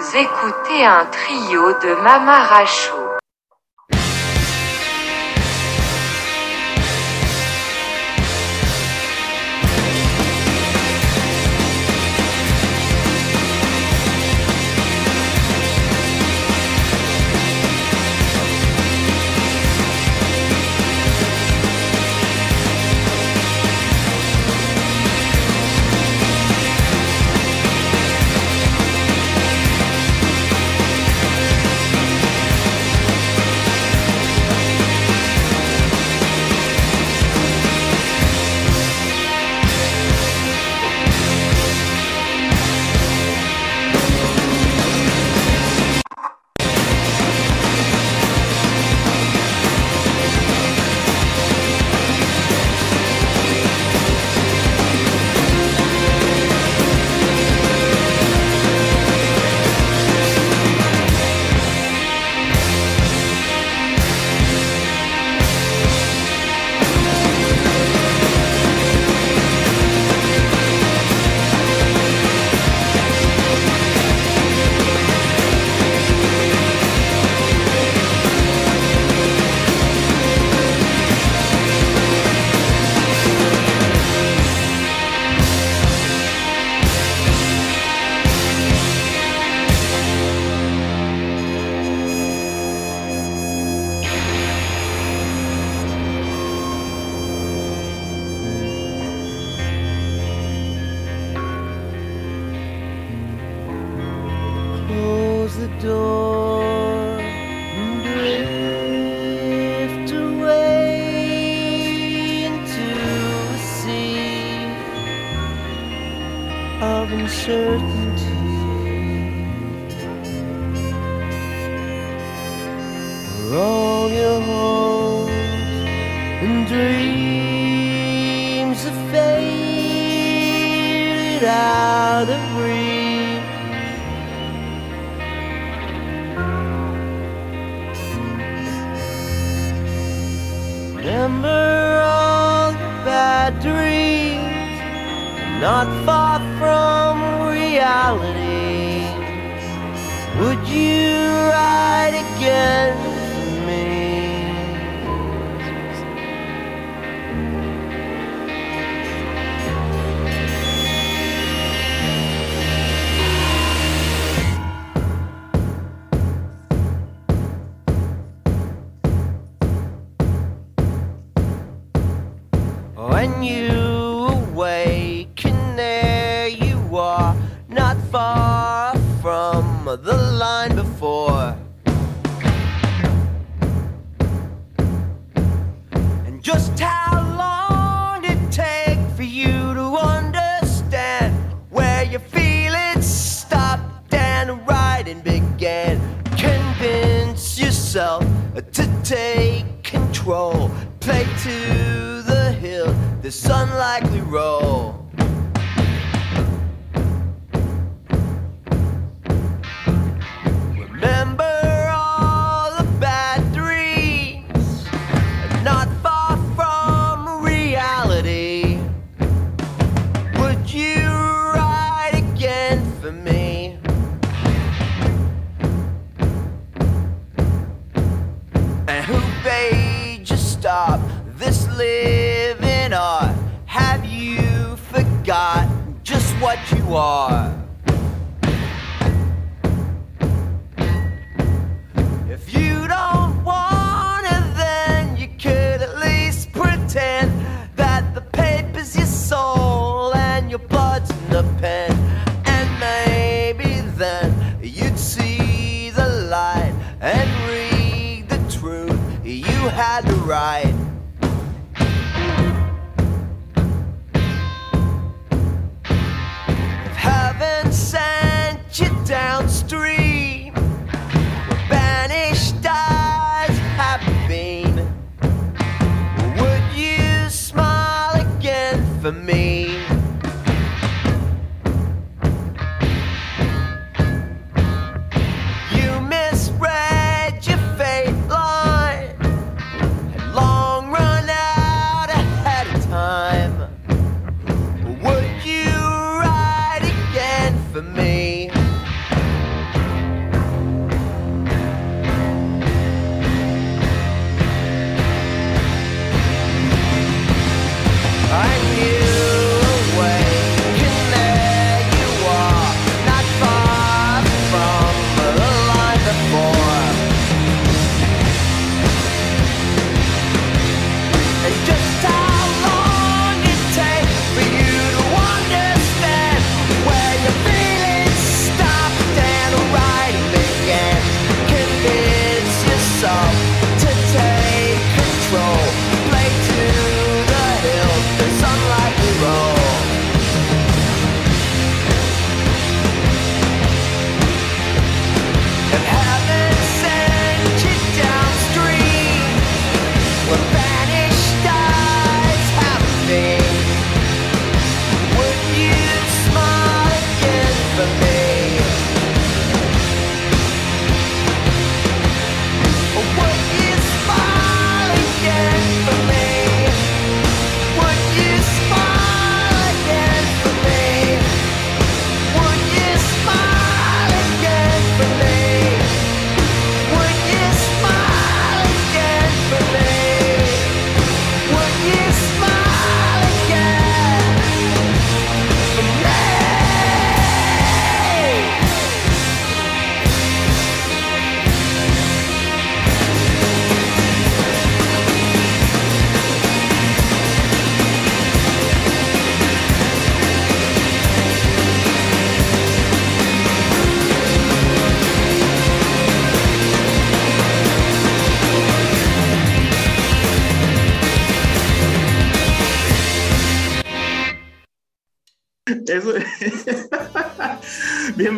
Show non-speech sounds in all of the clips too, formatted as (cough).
Vous écoutez un trio de Mamaracho.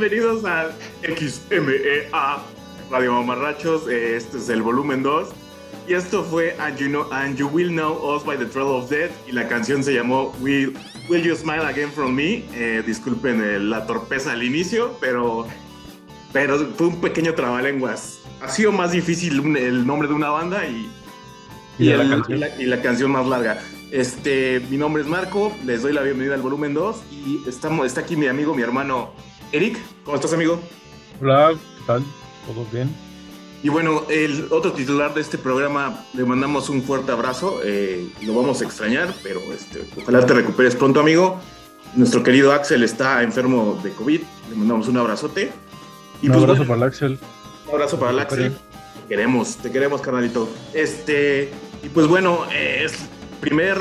Bienvenidos a XMEA Radio Mamarrachos. Eh, Este es el volumen 2. Y esto fue And You, know, and you Will Know Us by the Trail of Death. Y la canción se llamó Will, will You Smile Again From Me. Eh, disculpen eh, la torpeza al inicio, pero, pero fue un pequeño trabalenguas. Ha sido más difícil un- el nombre de una banda y, Y y, la el- canción. y la, y la canción más larga. Este, mi nombre es Marco, les doy la bienvenida al volumen 2 y estamos, está aquí mi amigo, mi hermano Eric. ¿Cómo estás, amigo? Hola, ¿qué tal? ¿Todo bien? Y bueno, el otro titular de este programa, le mandamos un fuerte abrazo. eh, lo vamos a extrañar, pero este, ojalá te recuperes pronto, amigo. Nuestro querido Axel está enfermo de COVID. Le mandamos un abrazote. Y Un pues, abrazo bueno, para el Axel. un abrazo para el Axel. Te queremos, te queremos, carnalito. Este, y pues bueno, eh, es primer,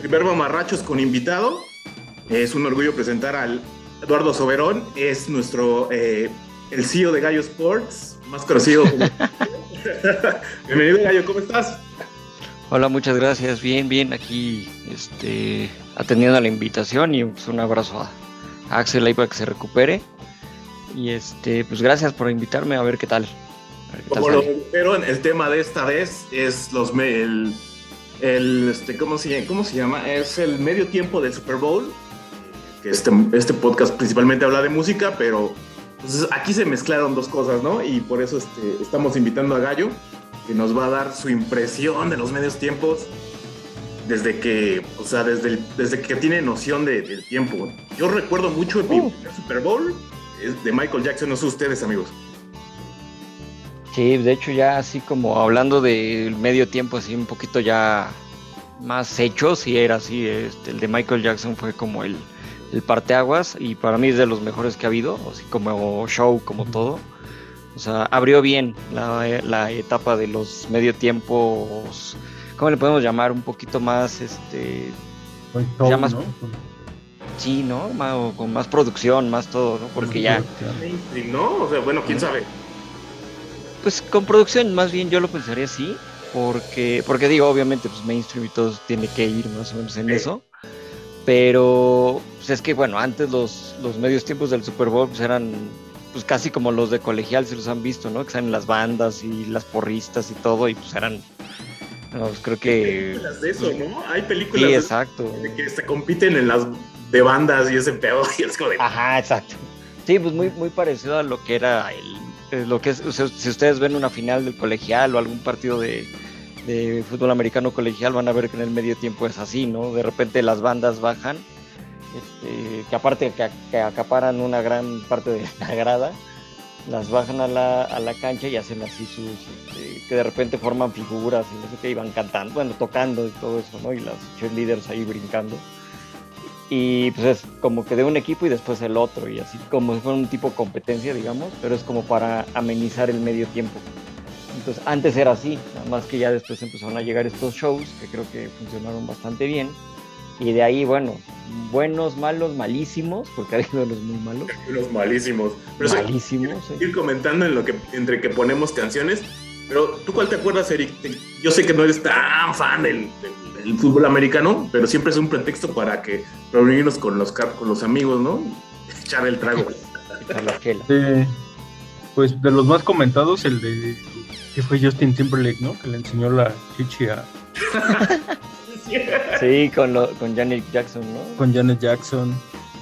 primer mamarrachos con invitado. Es un orgullo presentar al Eduardo Soberón. Es nuestro, eh, el CEO de Gallo Sports, más conocido como... (laughs) Bienvenido, Gallo, ¿cómo estás? Hola, muchas gracias. Bien, bien, aquí este, atendiendo a la invitación y pues, un abrazo a a Axel ahí para que se recupere. Y este, pues gracias por invitarme a ver qué tal. Ver qué tal Como lo dijeron, el tema de esta vez es los el, el este, ¿cómo se? ¿cómo se llama? Es el medio tiempo del Super Bowl. Que este, este podcast principalmente habla de música, pero pues, aquí se mezclaron dos cosas, ¿no? Y por eso este, estamos invitando a Gallo, que nos va a dar su impresión de los medios tiempos desde que, o sea, desde, el- desde que tiene noción de- del tiempo. Yo recuerdo mucho el Uh. primer Super Bowl de Michael Jackson, no sé ustedes, amigos. Sí, de hecho ya así como hablando del medio tiempo, así un poquito ya más hecho, sí era así. Este, el de Michael Jackson fue como el, el parteaguas y para mí es de los mejores que ha habido, así como show, como todo. O sea, abrió bien la, la etapa de los medio tiempos, ¿cómo le podemos llamar? Un poquito más, este, show, Ya más- ¿no? sí, ¿no? Más, o con más producción, más todo, ¿no? Porque ya, Mainstream, ¿no? O sea, bueno, quién sabe. pues con producción más bien yo lo pensaría así, porque, porque digo, obviamente, pues mainstream y todo tiene que ir más o menos en Sí. eso, pero pues es que, bueno, antes los, los medios tiempos del Super Bowl pues eran pues casi como los de colegial, si los han visto, ¿no? Que salen las bandas y las porristas y todo, y pues eran, no, pues creo Hay que... películas de eso, ¿no? Hay Sí, películas de- exacto. de que se compiten en las de bandas y ese pedo. (laughs) Y es como de, Ajá, exacto. Sí, pues muy, muy parecido a lo que era el, eh, lo que es, o sea, si ustedes ven una final del colegial o algún partido de, de fútbol americano colegial, van a ver que en el medio tiempo es así, ¿no? De repente las bandas bajan, este, que aparte que, acaparan una gran parte de la (laughs) grada, las bajan a la, a la cancha y hacen así sus, este, que de repente forman figuras y no sé qué, y van cantando, bueno, tocando y todo eso, ¿no? Y las cheerleaders ahí brincando. Y pues es como que de un equipo y después el otro y así como si fuera un tipo de competencia digamos pero es como para amenizar el medio tiempo. Entonces antes era así nada más que ya después empezaron a llegar estos shows que creo que funcionaron bastante bien y de ahí bueno buenos malos malísimos porque hay unos muy malos (laughs) unos malísimos. Pero malísimos sí. ir comentando en lo que, entre que ponemos canciones. Pero, ¿tú cuál te acuerdas, Eric? Yo sé que no eres tan fan del, del- del fútbol americano, pero siempre es un pretexto para que reunirnos con los, con los amigos, ¿no? (laughs) Echar el trago. Pues de los más comentados, el de que fue Justin Timberlake, ¿no? Que le enseñó la chichi a, (laughs) (laughs) sí con lo, con Janet Jackson no con Janet Jackson.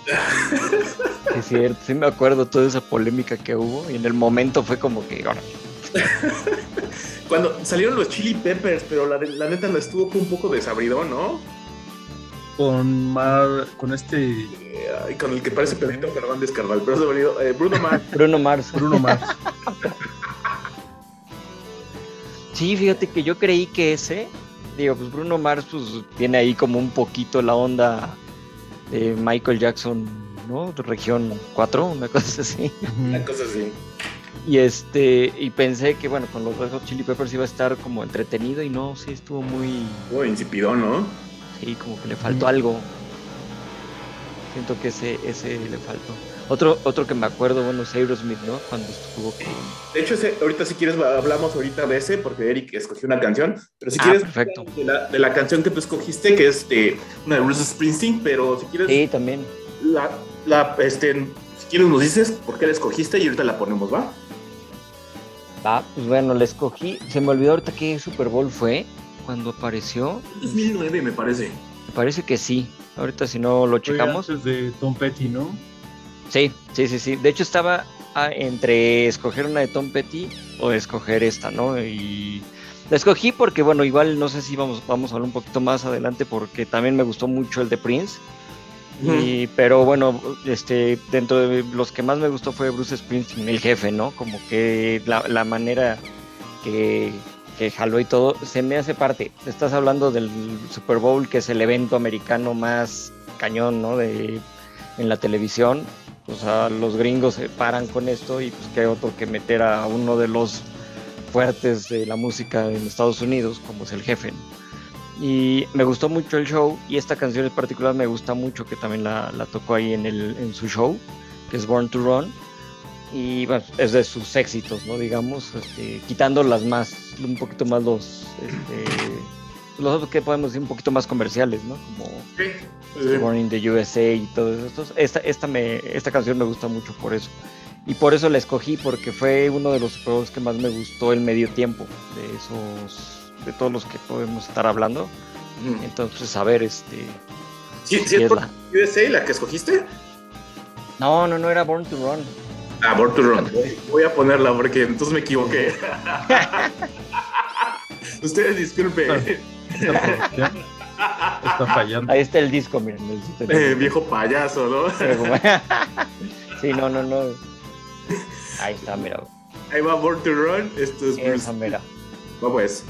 Sí, es cierto, sí me acuerdo toda esa polémica que hubo y en el momento fue como que ahora (laughs) Cuando salieron los Chili Peppers, pero la, la neta no estuvo un poco desabridón, ¿no? Con Mar, con este Eh, con el que parece Pedrito Fernández Carnal, pero se ha venido eh, Bruno Mars. (laughs) Bruno Mars Bruno Mars. Sí, fíjate que yo creí que ese, digo, pues Bruno Mars pues tiene ahí como un poquito la onda de Michael Jackson, ¿no? De región 4, una cosa así. Una cosa así. Y este, y pensé que bueno, con los Red Hot Chili Peppers iba a estar como entretenido y no, sí estuvo muy, Estuvo insipidón, ¿no? sí, como que le faltó algo. Siento que ese, ese le faltó. Otro, otro que me acuerdo, bueno, es Aerosmith, ¿no? Cuando estuvo con... De hecho, ese, ahorita si quieres va- hablamos ahorita de ese, porque Eric escogió una canción, pero si Ah, quieres perfecto. de la, de la canción que tú escogiste, que es de una de Bruce Springsteen, pero si quieres Sí, también. la, la, este, si quieres nos dices por qué la escogiste y ahorita la ponemos, ¿va? Ah, pues bueno, la escogí. Se me olvidó ahorita qué Super Bowl fue cuando apareció. 2009 me parece. Me parece que sí. Ahorita si no lo Fue checamos. antes de Tom Petty, ¿no? Sí, sí, sí, sí. De hecho estaba ah, entre escoger una de Tom Petty o escoger esta, ¿no? Y la escogí porque, bueno, igual no sé si vamos, vamos a hablar un poquito más adelante porque también me gustó mucho el de Prince. Y, pero bueno, este, dentro de los que más me gustó fue Bruce Springsteen, el jefe, ¿no? Como que la, la manera que, que jaló y todo, se me hace parte. Estás hablando del Super Bowl, que es el evento americano más cañón, ¿no? De, en la televisión. O sea, los gringos se paran con esto y pues qué otro que meter a uno de los fuertes de la música en Estados Unidos, como es el jefe. Y me gustó mucho el show y esta canción en particular me gusta mucho que también la, tocó ahí en, el, su show, que es Born to Run. Y bueno, es de sus éxitos, ¿no? Digamos, este, quitando las más, un poquito más los, este, los otros que podemos decir un poquito más comerciales, ¿no? Como Sí. sí. Born in the USA y todos estos. Esta, esta, me, esta canción me gusta mucho por eso. Y por eso la escogí, porque fue uno de los Bowls que más me gustó el medio tiempo de esos, de todos los que podemos estar hablando. Entonces, a ver, este. ¿Sí, es es por la- USA la que escogiste? No, no, no era Born to Run. Ah, Born to Run. Voy a ponerla porque entonces me equivoqué. (laughs) Ustedes disculpen, Esta producción está fallando. Ahí está el disco, miren. el- eh, viejo payaso, ¿no? (laughs) sí, no, no, no. Ahí está, mira. Ahí va Born to Run. Esto es. Esa, mira. Va pues.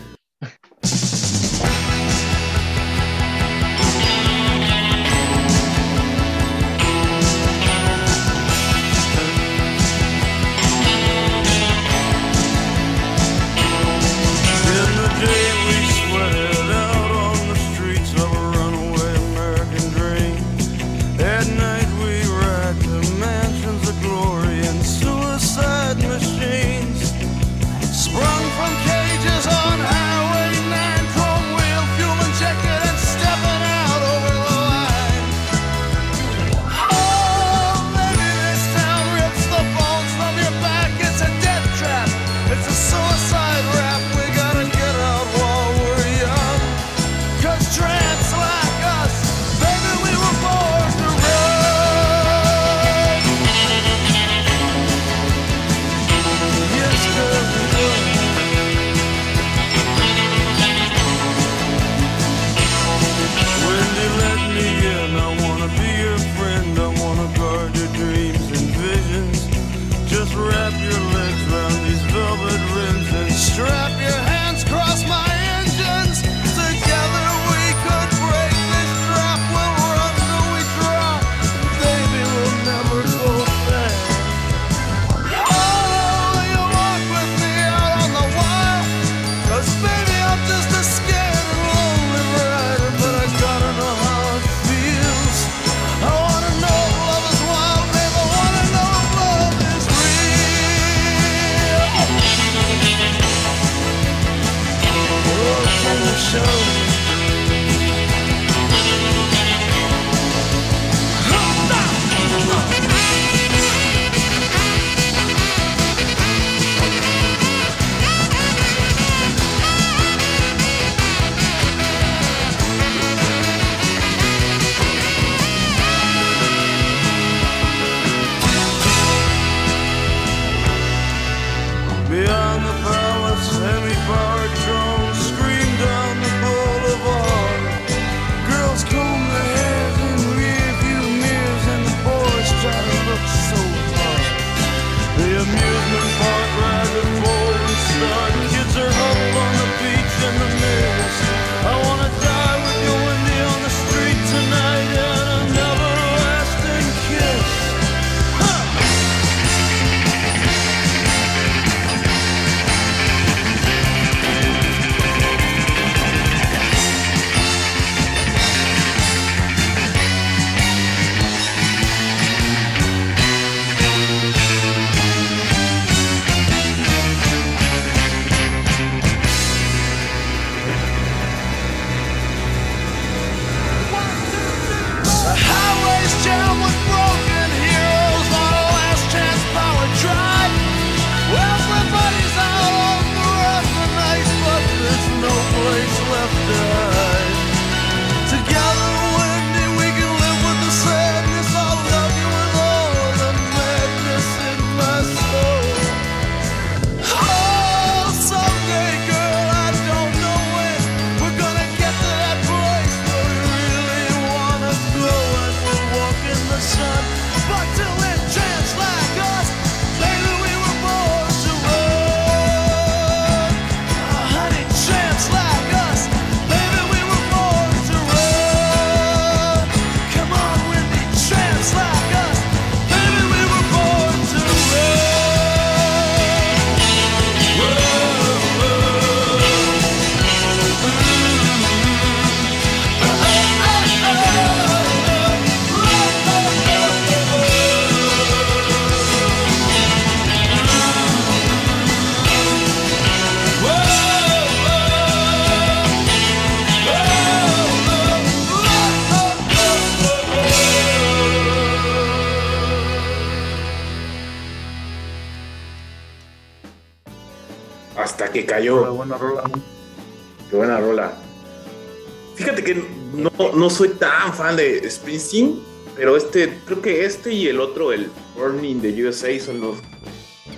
No, soy tan fan de Springsteen, pero este, creo que este y el otro, el Burning de USA, son los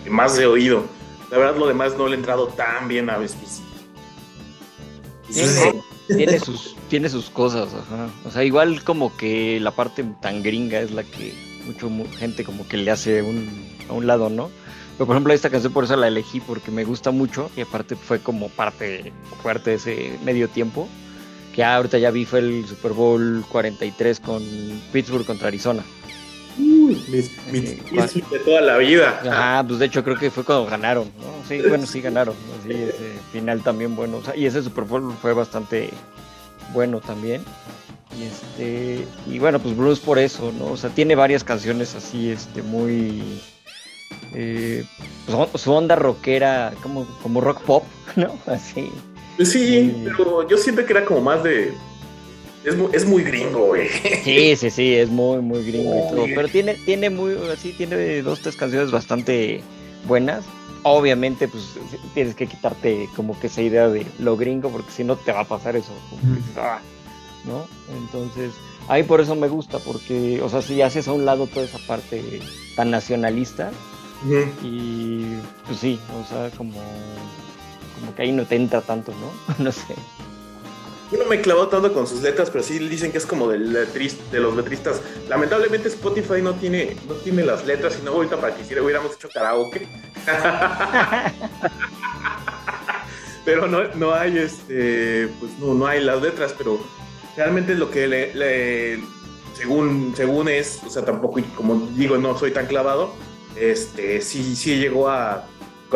que más he oído. La verdad, lo demás no le he entrado tan bien a Springsteen. Tiene, tiene (laughs) sus, tiene sus cosas, ajá. O sea, igual como que la parte tan gringa es la que mucha gente como que le hace un, a un lado, ¿no? Pero por ejemplo esta canción por eso la elegí porque me gusta mucho y aparte fue como parte fuerte de ese medio tiempo. Que ya ahorita ya vi fue el Super Bowl 43 con Pittsburgh contra Arizona. Uy, mis, mis Sí, hits de toda la vida. Ah, pues de hecho creo que fue cuando ganaron, ¿no? Sí, bueno, sí ganaron. Sí, ese final también bueno. o sea, y ese Super Bowl fue bastante bueno también. Y este, y bueno, pues Bruce por eso, ¿no? O sea, tiene varias canciones así, este, muy. eh, pues, su onda rockera, como, como rock pop, (laughs) ¿no? Así. Pues sí, pero yo siento que era como más de. Es muy, es muy gringo, güey. Sí, sí, sí, es muy, muy gringo y todo. Muy Pero tiene, tiene muy, así, tiene dos, tres canciones bastante buenas. Obviamente, pues tienes que quitarte como que esa idea de lo gringo, porque si no te va a pasar eso. "Ah", ¿No? Entonces, ahí por eso me gusta, porque, o sea, si haces a un lado toda esa parte tan nacionalista, y pues sí, o sea, como, como que ahí no te entra tanto, ¿no? (laughs) no sé. Yo no me he clavado tanto con sus letras, pero sí dicen que es como letris- de los letristas. Lamentablemente Spotify no tiene, no tiene las letras, y no ahorita para que hiciera, hubiéramos hecho karaoke. (laughs) pero no, no hay este, pues no, no hay las letras, pero realmente lo que le, le- según, según es, o sea, tampoco, como digo, no soy tan clavado, este, sí, sí llegó a,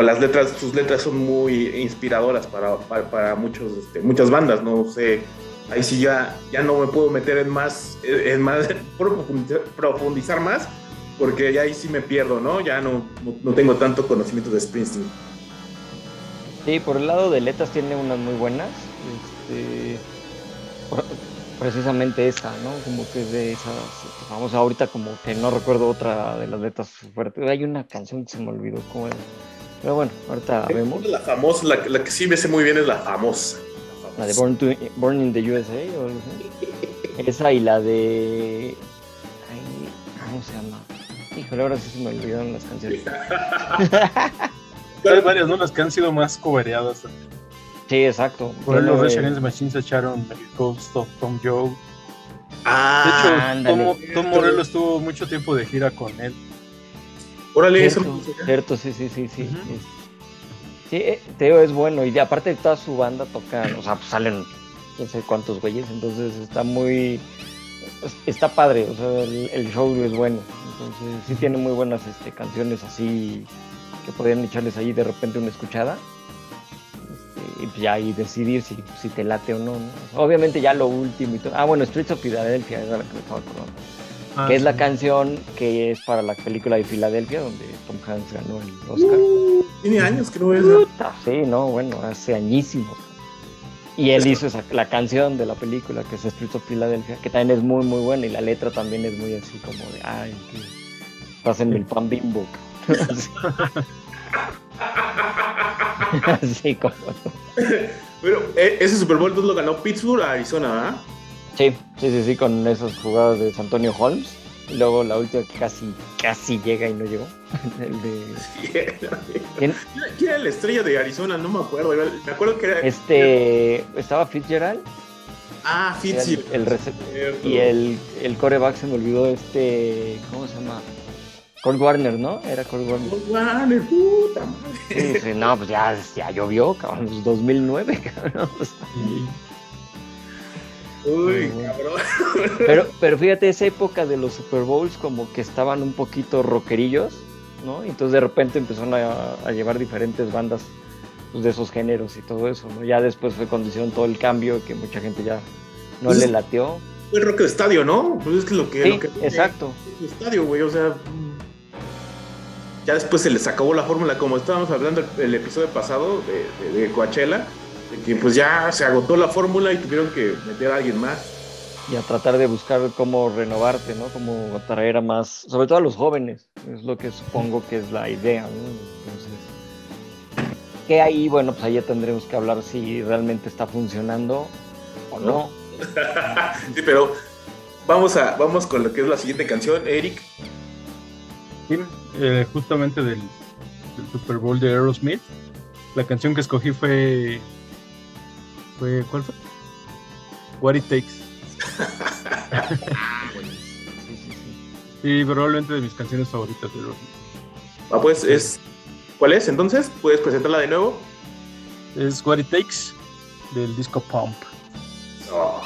las letras, sus letras son muy inspiradoras para, para, muchos, este, muchas bandas, no sé, ahí sí ya, ya no me puedo meter en más, en más, profundizar, más, porque ya ahí sí me pierdo, ¿no? Ya no, no, tengo tanto conocimiento de Springsteen. Sí, por el lado de letras tiene unas muy buenas. Este, precisamente esa, ¿no? Como que es de esas. Vamos, ahorita como que no recuerdo otra de las letras fuertes. Hay una canción que se me olvidó cómo era. Pero bueno, ahorita vemos. La famosa, la, la que sí me sé muy bien es la famosa. La de Born, to- Born in the USA. o algo así. (laughs) Esa y la de. ay, ¿Cómo se llama? Híjole, ahora sí se me olvidaron las canciones. (laughs) Hay varias, ¿no? Las que han sido más cobereadas. Sí, exacto. Por ahí los Rage Against the Machine se echaron el Ghost of Tom Joe. De Ah, hecho, ándale. Tom, Tom Morello estuvo mucho tiempo de gira con él. Órale, eso Cierto, sé. cierto, sí, sí, sí, sí. Es- Sí, eh, Teo es bueno y aparte de toda su banda tocan, o sea, pues salen quién sabe cuántos güeyes, entonces está muy, es- está padre, o sea, el, el show es bueno, entonces sí tiene muy buenas este, canciones así que podrían echarles ahí de repente una escuchada este, y pues ya ahí decidir si, si te late o no, ¿no? Obviamente ya lo último y todo. Ah, bueno, Streets of Philadelphia era la que me estaba acordando. Ah, que es la sí. canción que es para la película de Filadelfia, donde Tom Hanks ganó el Oscar. Tiene años que no es. Sí, no, bueno, hace añísimos. Y él hizo esa- la canción de la película que es Streets of Philadelphia, que también es muy, muy buena, y la letra también es muy así como de, ay, que pásenme el pan bimbo. Así. (laughs) Así como. (laughs) Pero eh, ese Super Bowl entonces lo ganó Pittsburgh a Arizona, ¿verdad? Sí, sí, sí, sí, con esas jugadas de Antonio Holmes. Y luego la última que casi, casi llega y no llegó. (laughs) El de. ¿Quién? ¿Quién era la estrella de Arizona? No me acuerdo. Me acuerdo que era. Este. Estaba Fitzgerald. Ah, era Fitz. el, el y el, el coreback se me olvidó este. ¿Cómo se llama? Colt Warner, ¿no? Era Colt Warner. Warner, puta madre. Sí, sí, no, pues ya, ya llovió, cabrón. Pues 2009, (laughs) cabrón. Pues, Uy, cabrón. (laughs) Pero, pero fíjate, esa época de los Super Bowls como que estaban un poquito rockerillos, ¿no? Y Entonces de repente empezaron a, a llevar diferentes bandas pues, de esos géneros y todo eso, ¿no? Ya después fue cuando hicieron todo el cambio que mucha gente ya no Pues le lateó. Fue rock de estadio, ¿no? Pues es que lo que. Sí, lo que exacto. estadio, güey. O sea. Ya después se les acabó la fórmula, como estábamos hablando el, el episodio pasado de, de, de Coachella, de que pues ya se agotó la fórmula y tuvieron que meter a alguien más. Y a tratar de buscar cómo renovarte, ¿no? Cómo atraer a más, sobre todo a los jóvenes, es lo que supongo que es la idea, ¿no? Entonces, Que ahí, bueno, pues ahí ya tendremos que hablar si realmente está funcionando o no. (laughs) sí, pero vamos, a, vamos con lo que es la siguiente canción, Eric. Sí, eh, justamente del, del Super Bowl de Aerosmith. La canción que escogí fue. Fue ¿Cuál fue? What It Takes. Sí, sí, sí. Sí, probablemente de mis canciones favoritas de Aerosmith. Ah, pues es. ¿Cuál es entonces? ¿Puedes presentarla de nuevo? Es What It Takes del disco Pump. Oh.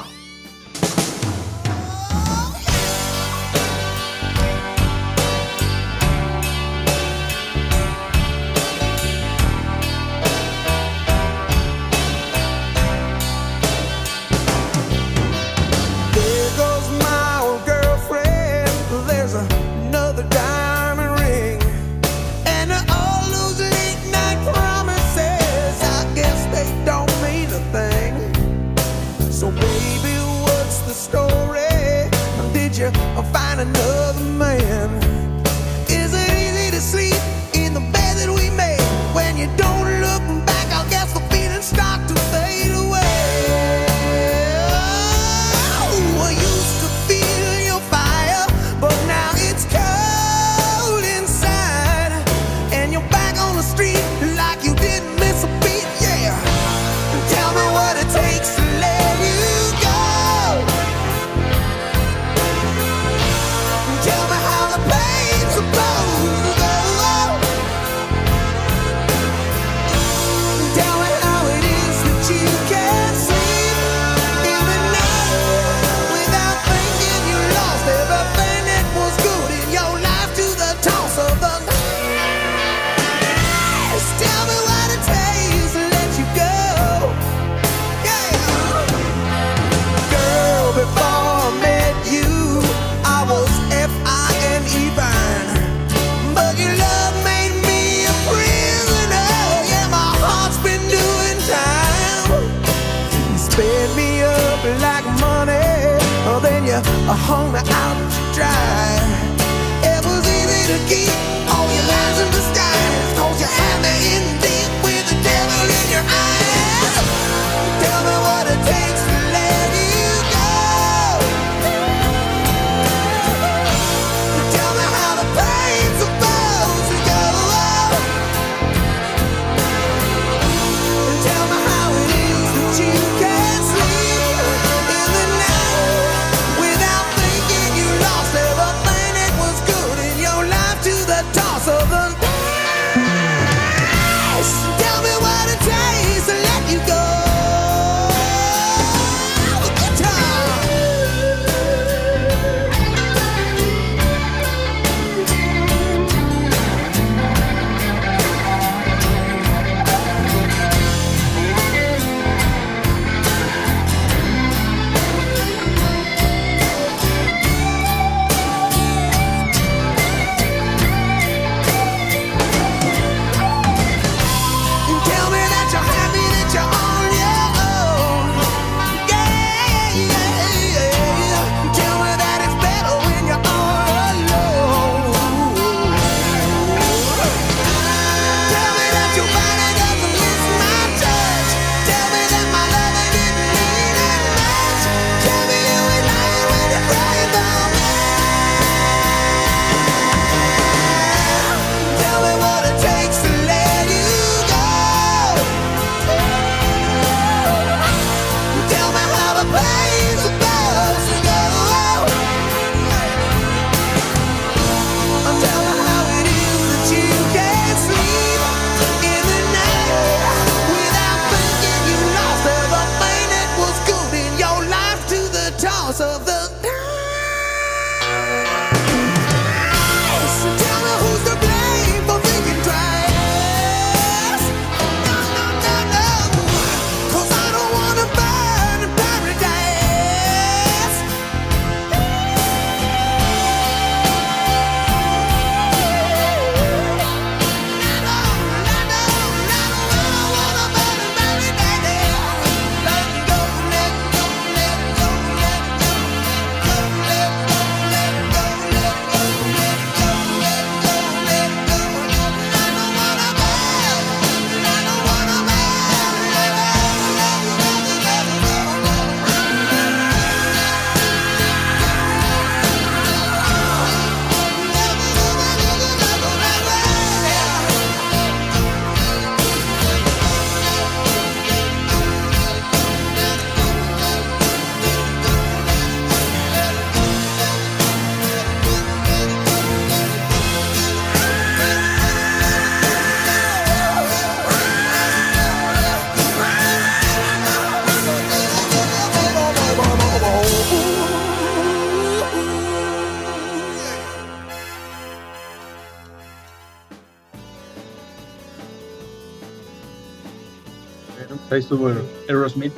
Ahí estuvo Aerosmith,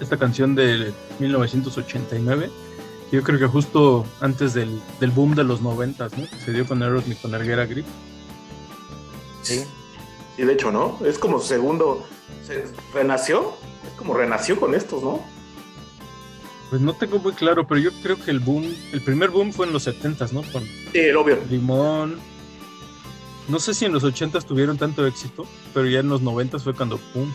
esta canción de 1989. Yo creo que justo antes del, del boom de los 90, ¿no? Se dio con Aerosmith con Erguera Grip. Sí. Sí, de hecho, ¿no? Es como segundo. se- ¿Renació? Es como renació con estos, ¿no? Pues no tengo muy claro, pero yo creo que el boom, el primer boom fue en los 70s, ¿no? Con Sí, el obvio. Limón. No sé si en los 80s tuvieron tanto éxito, pero ya en los 90s fue cuando pum,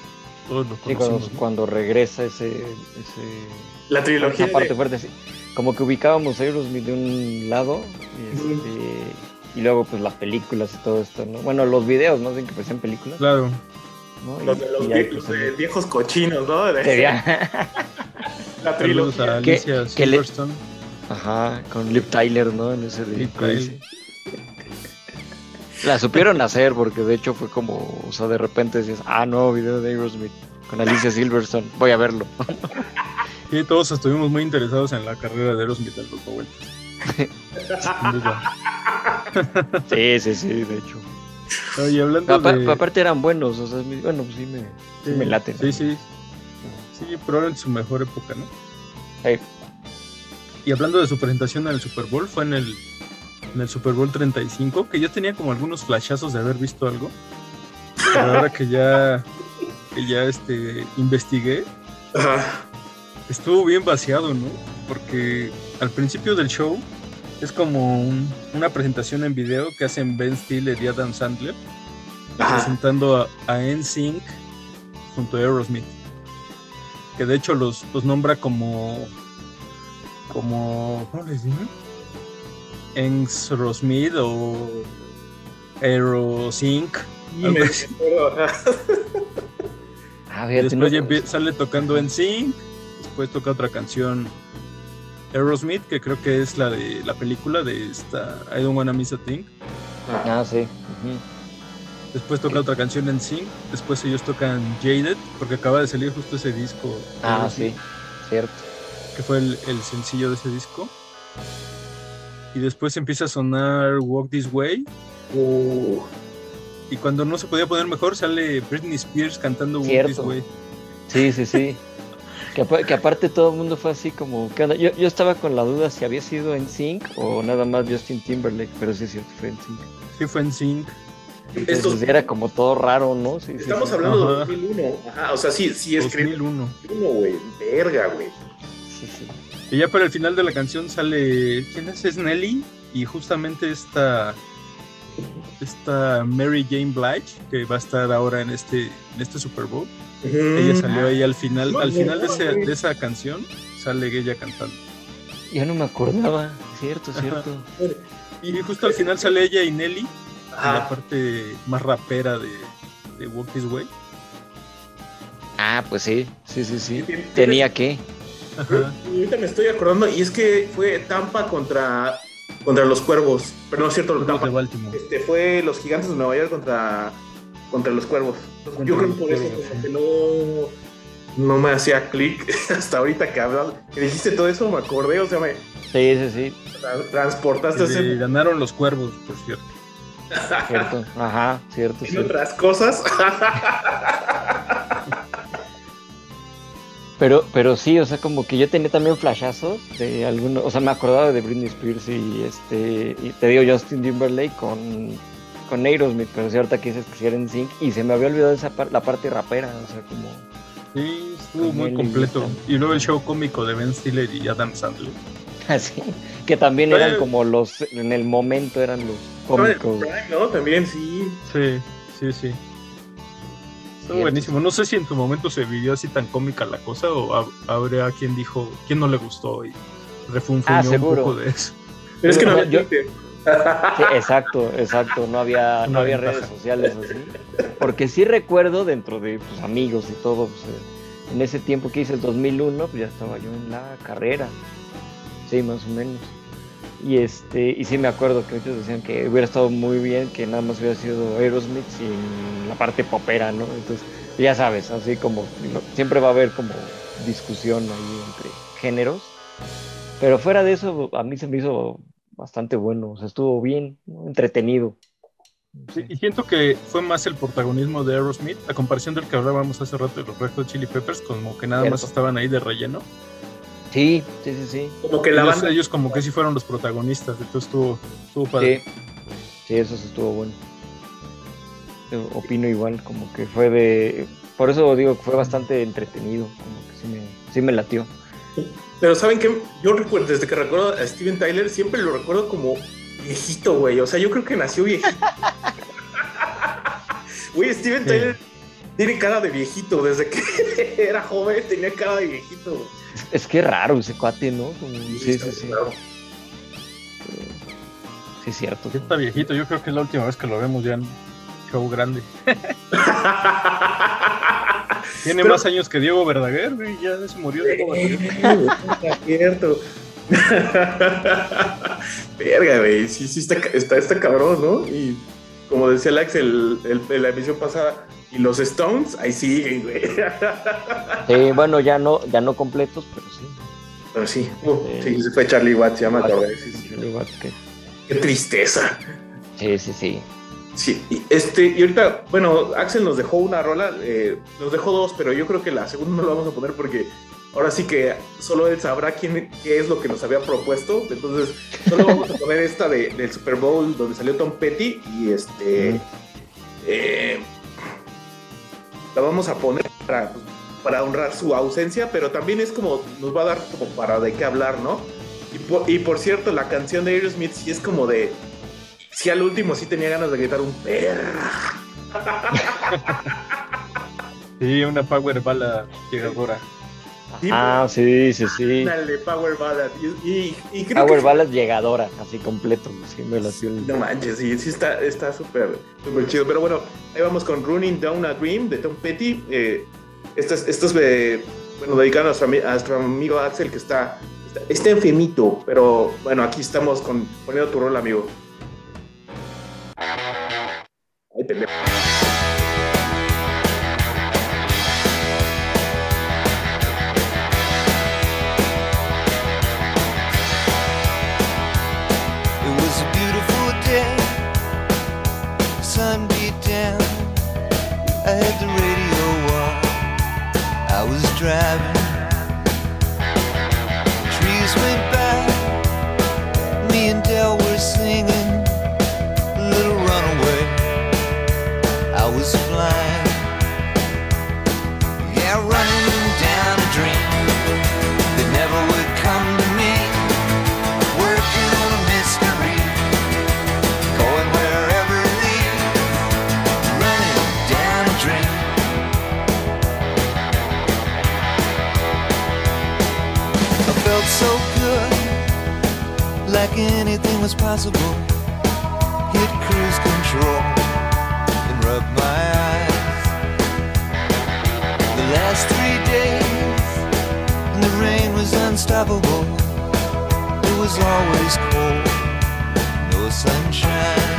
Sí, cuando. ¿no? cuando regresa ese, ese La trilogía. esa parte de- fuerte, sí. Como que ubicábamos a Aerosmith de un lado y, este, y luego pues las películas y todo esto, ¿no? Bueno, los videos, bien que parecían películas, Claro. ¿no? Los de los, vie- pues, los de el- viejos cochinos, ¿no? De- sería- (laughs) la trilogía. a Que- Alicia que le-. Ajá, con Liv Tyler, ¿no? En ese de. La supieron hacer porque de hecho fue como, o sea, de repente decías, ah, no, video de Aerosmith con Alicia Silverstone, voy a verlo. (laughs) Sí, todos estuvimos muy interesados en la carrera de Aerosmith en los 90. Sin duda. Sí, sí, sí, de hecho. Oye, hablando de... Aparte eran buenos, o sea, bueno, pues sí me, sí me laten. Sí, sí. Sí, pero en su mejor época, ¿no? Sí. Y hablando de su presentación en el Super Bowl, fue en el, en el Super Bowl 35, que yo tenía como algunos flashazos de haber visto algo. Pero ahora que ya, que ya este, investigué, estuvo bien vaciado, ¿no? Porque al principio del show es como un- una presentación en video que hacen Ben Stiller y Adam Sandler Ajá. presentando a, a NSYNC junto a Aerosmith. Que de hecho los, los nombra como. como. ¿Cómo les dicen? Aerosmith o Aerosync. Me. Ah, después ya sale tocando NSYNC. Después toca otra canción Aerosmith, que creo que es la de la película de esta I Don't Wanna Miss a Thing. Ah, sí. Después toca otra canción en Sync. Después ellos tocan Jaded, porque acaba de salir justo ese disco. Ah, Aerosmith. sí, cierto. que fue el, el sencillo de ese disco. Y después empieza a sonar Walk This Way. Uh, Y cuando no se podía poner mejor, sale Britney Spears cantando Walk Cierto. This Way. Sí, sí, sí. que, apa- que aparte todo el mundo fue así como. Yo, yo estaba con la duda si había sido en Sync o nada más Justin Timberlake, pero sí es cierto, fue en Sync. Sí, fue en Sync. Entonces Estos- era como todo raro, ¿no? Sí, sí, estamos sí. hablando de 2001. Ajá, o sea, sí, sí escribió 2001. 2001, güey. Verga, güey. Sí, sí. Y ya para el final de la canción sale. ¿Quién es? Es Nelly. Y justamente esta. Esta Mary Jane Blige, que va a estar ahora en este, en este Super Bowl. Ella salió ahí al final. Al final de, ese- de esa canción, sale ella cantando. Ya no me acordaba, cierto, cierto. Y justo al final sale ella y Nelly. en la parte más rapera de, de Walk This Way. Ah, pues sí, sí, sí, sí. Tenía que. Ajá. Y ahorita me estoy acordando, y es que fue Tampa contra, contra los cuervos. Pero no es cierto, Los Tampa. Este, fue los gigantes de Nueva York contra, contra los cuervos. Yo creo que por eso como que no, no me hacía clic (laughs) hasta ahorita que hablas, que dijiste todo eso, me acordé, o sea, me Sí, sí, sí, tra- transportaste Le ese ganaron los cuervos, por cierto. cierto. Ajá, cierto, (laughs) en cierto. otras cosas. (laughs) Pero, pero sí, o sea, como que yo tenía también flashazos de algunos, o sea, me acordaba de Britney Spears y este, y te digo Justin Timberlake con, con Aerosmith, pero ahorita que dices que sí era en Sync y se me había olvidado esa par- la parte rapera, o sea, como, Sí, estuvo muy completo. Y luego el show cómico de Ben Stiller y Adam Sandler. (laughs) así, que también eran como los, en el momento eran los cómicos. Prime, ¿no? También, sí. Sí, sí, sí. Estuvo Cierto. buenísimo. No sé si en tu momento se vivió así tan cómica la cosa o hab- habría quien dijo, quien no le gustó y refunfuñó Ah, un poco de eso. Pero es que no había yo-. Sí, exacto, exacto, no había, (laughs) no había redes sociales así. Porque sí recuerdo dentro de pues, amigos y todo, pues, eh, en ese tiempo que hice el 2001, pues ya estaba yo en la carrera, sí, más o menos. Y este y sí me acuerdo que muchos decían que hubiera estado muy bien que nada más hubiera sido Aerosmith sin la parte popera, ¿no? Entonces, ya sabes, así como siempre va a haber como discusión ahí entre géneros. Pero fuera de eso, a mí se me hizo bastante bueno, o sea, estuvo bien, entretenido. Sí, y siento que fue más el protagonismo de Aerosmith, a comparación del que hablábamos hace rato de los Red Chili Peppers, como que nada más estaban ahí de relleno. Sí, sí, sí, sí. Como que la ellos, banda. ellos como que sí fueron los protagonistas, entonces estuvo, estuvo padre. Sí, sí, eso sí estuvo bueno. Yo opino igual, como que fue de... Por eso digo que fue bastante entretenido, como que sí me, sí me latió. Pero ¿saben qué? Yo recuerdo, desde que recuerdo a Steven Tyler, siempre lo recuerdo como viejito, güey. O sea, yo creo que nació viejito. (laughs) Güey, Steven Sí. Tyler tiene cara de viejito. Desde que (laughs) era joven tenía cara de viejito. Es que raro ese cuate, ¿no? Como- sí, sí, está sí. claro. Sí, es cierto. Sí está viejito, yo creo que es la última vez que lo vemos ya en show grande. (laughs) Tiene Pero- más años que Diego Verdaguer, güey, ya se murió Diego Verdaguer. (laughs) Es cierto. (laughs) Verga, güey. Sí, sí, está, está, está cabrón, ¿no? Y como decía Alex el, el- la emisión pasada, y los Stones, ahí siguen, güey. Sí, bueno, ya no, ya no completos, pero sí. Pero sí, uh, sí, se fue Charlie Watts, ya me acordé. Sí, sí. Igual que- Qué tristeza. Sí, sí, sí. Sí, y este, y ahorita, bueno, Axel nos dejó una rola, eh, nos dejó dos, pero yo creo que la segunda no la vamos a poner porque ahora sí que solo él sabrá quién, qué es lo que nos había propuesto. Entonces, solo vamos a poner esta de- del Super Bowl donde salió Tom Petty y este. Eh, la vamos a poner para, para honrar su ausencia, pero también es como, nos va a dar como para de qué hablar, ¿no? Y por, y por cierto, la canción de Aerosmith sí es como de. Sí, al último sí tenía ganas de gritar un perra. (laughs) Sí, una power bala llegadora. Ah, sí, sí, sí. Dale, Power Ballad. Y, y, y creo Power que. Ballad llegadora, así completo. Me lo No manches, sí, sí está está súper súper chido. Pero bueno, ahí vamos con Running Down a Dream de Tom Petty. Eh, esto es, esto es eh, bueno, dedicado a nuestro, a nuestro amigo Axel que está, está, está enfermito. Pero bueno, aquí estamos con, poniendo tu rol, amigo. Ay, pendejo. Driving. Like anything was possible. Hit cruise control and rub my eyes. The last three days, and the rain was unstoppable. It was always cold, no sunshine.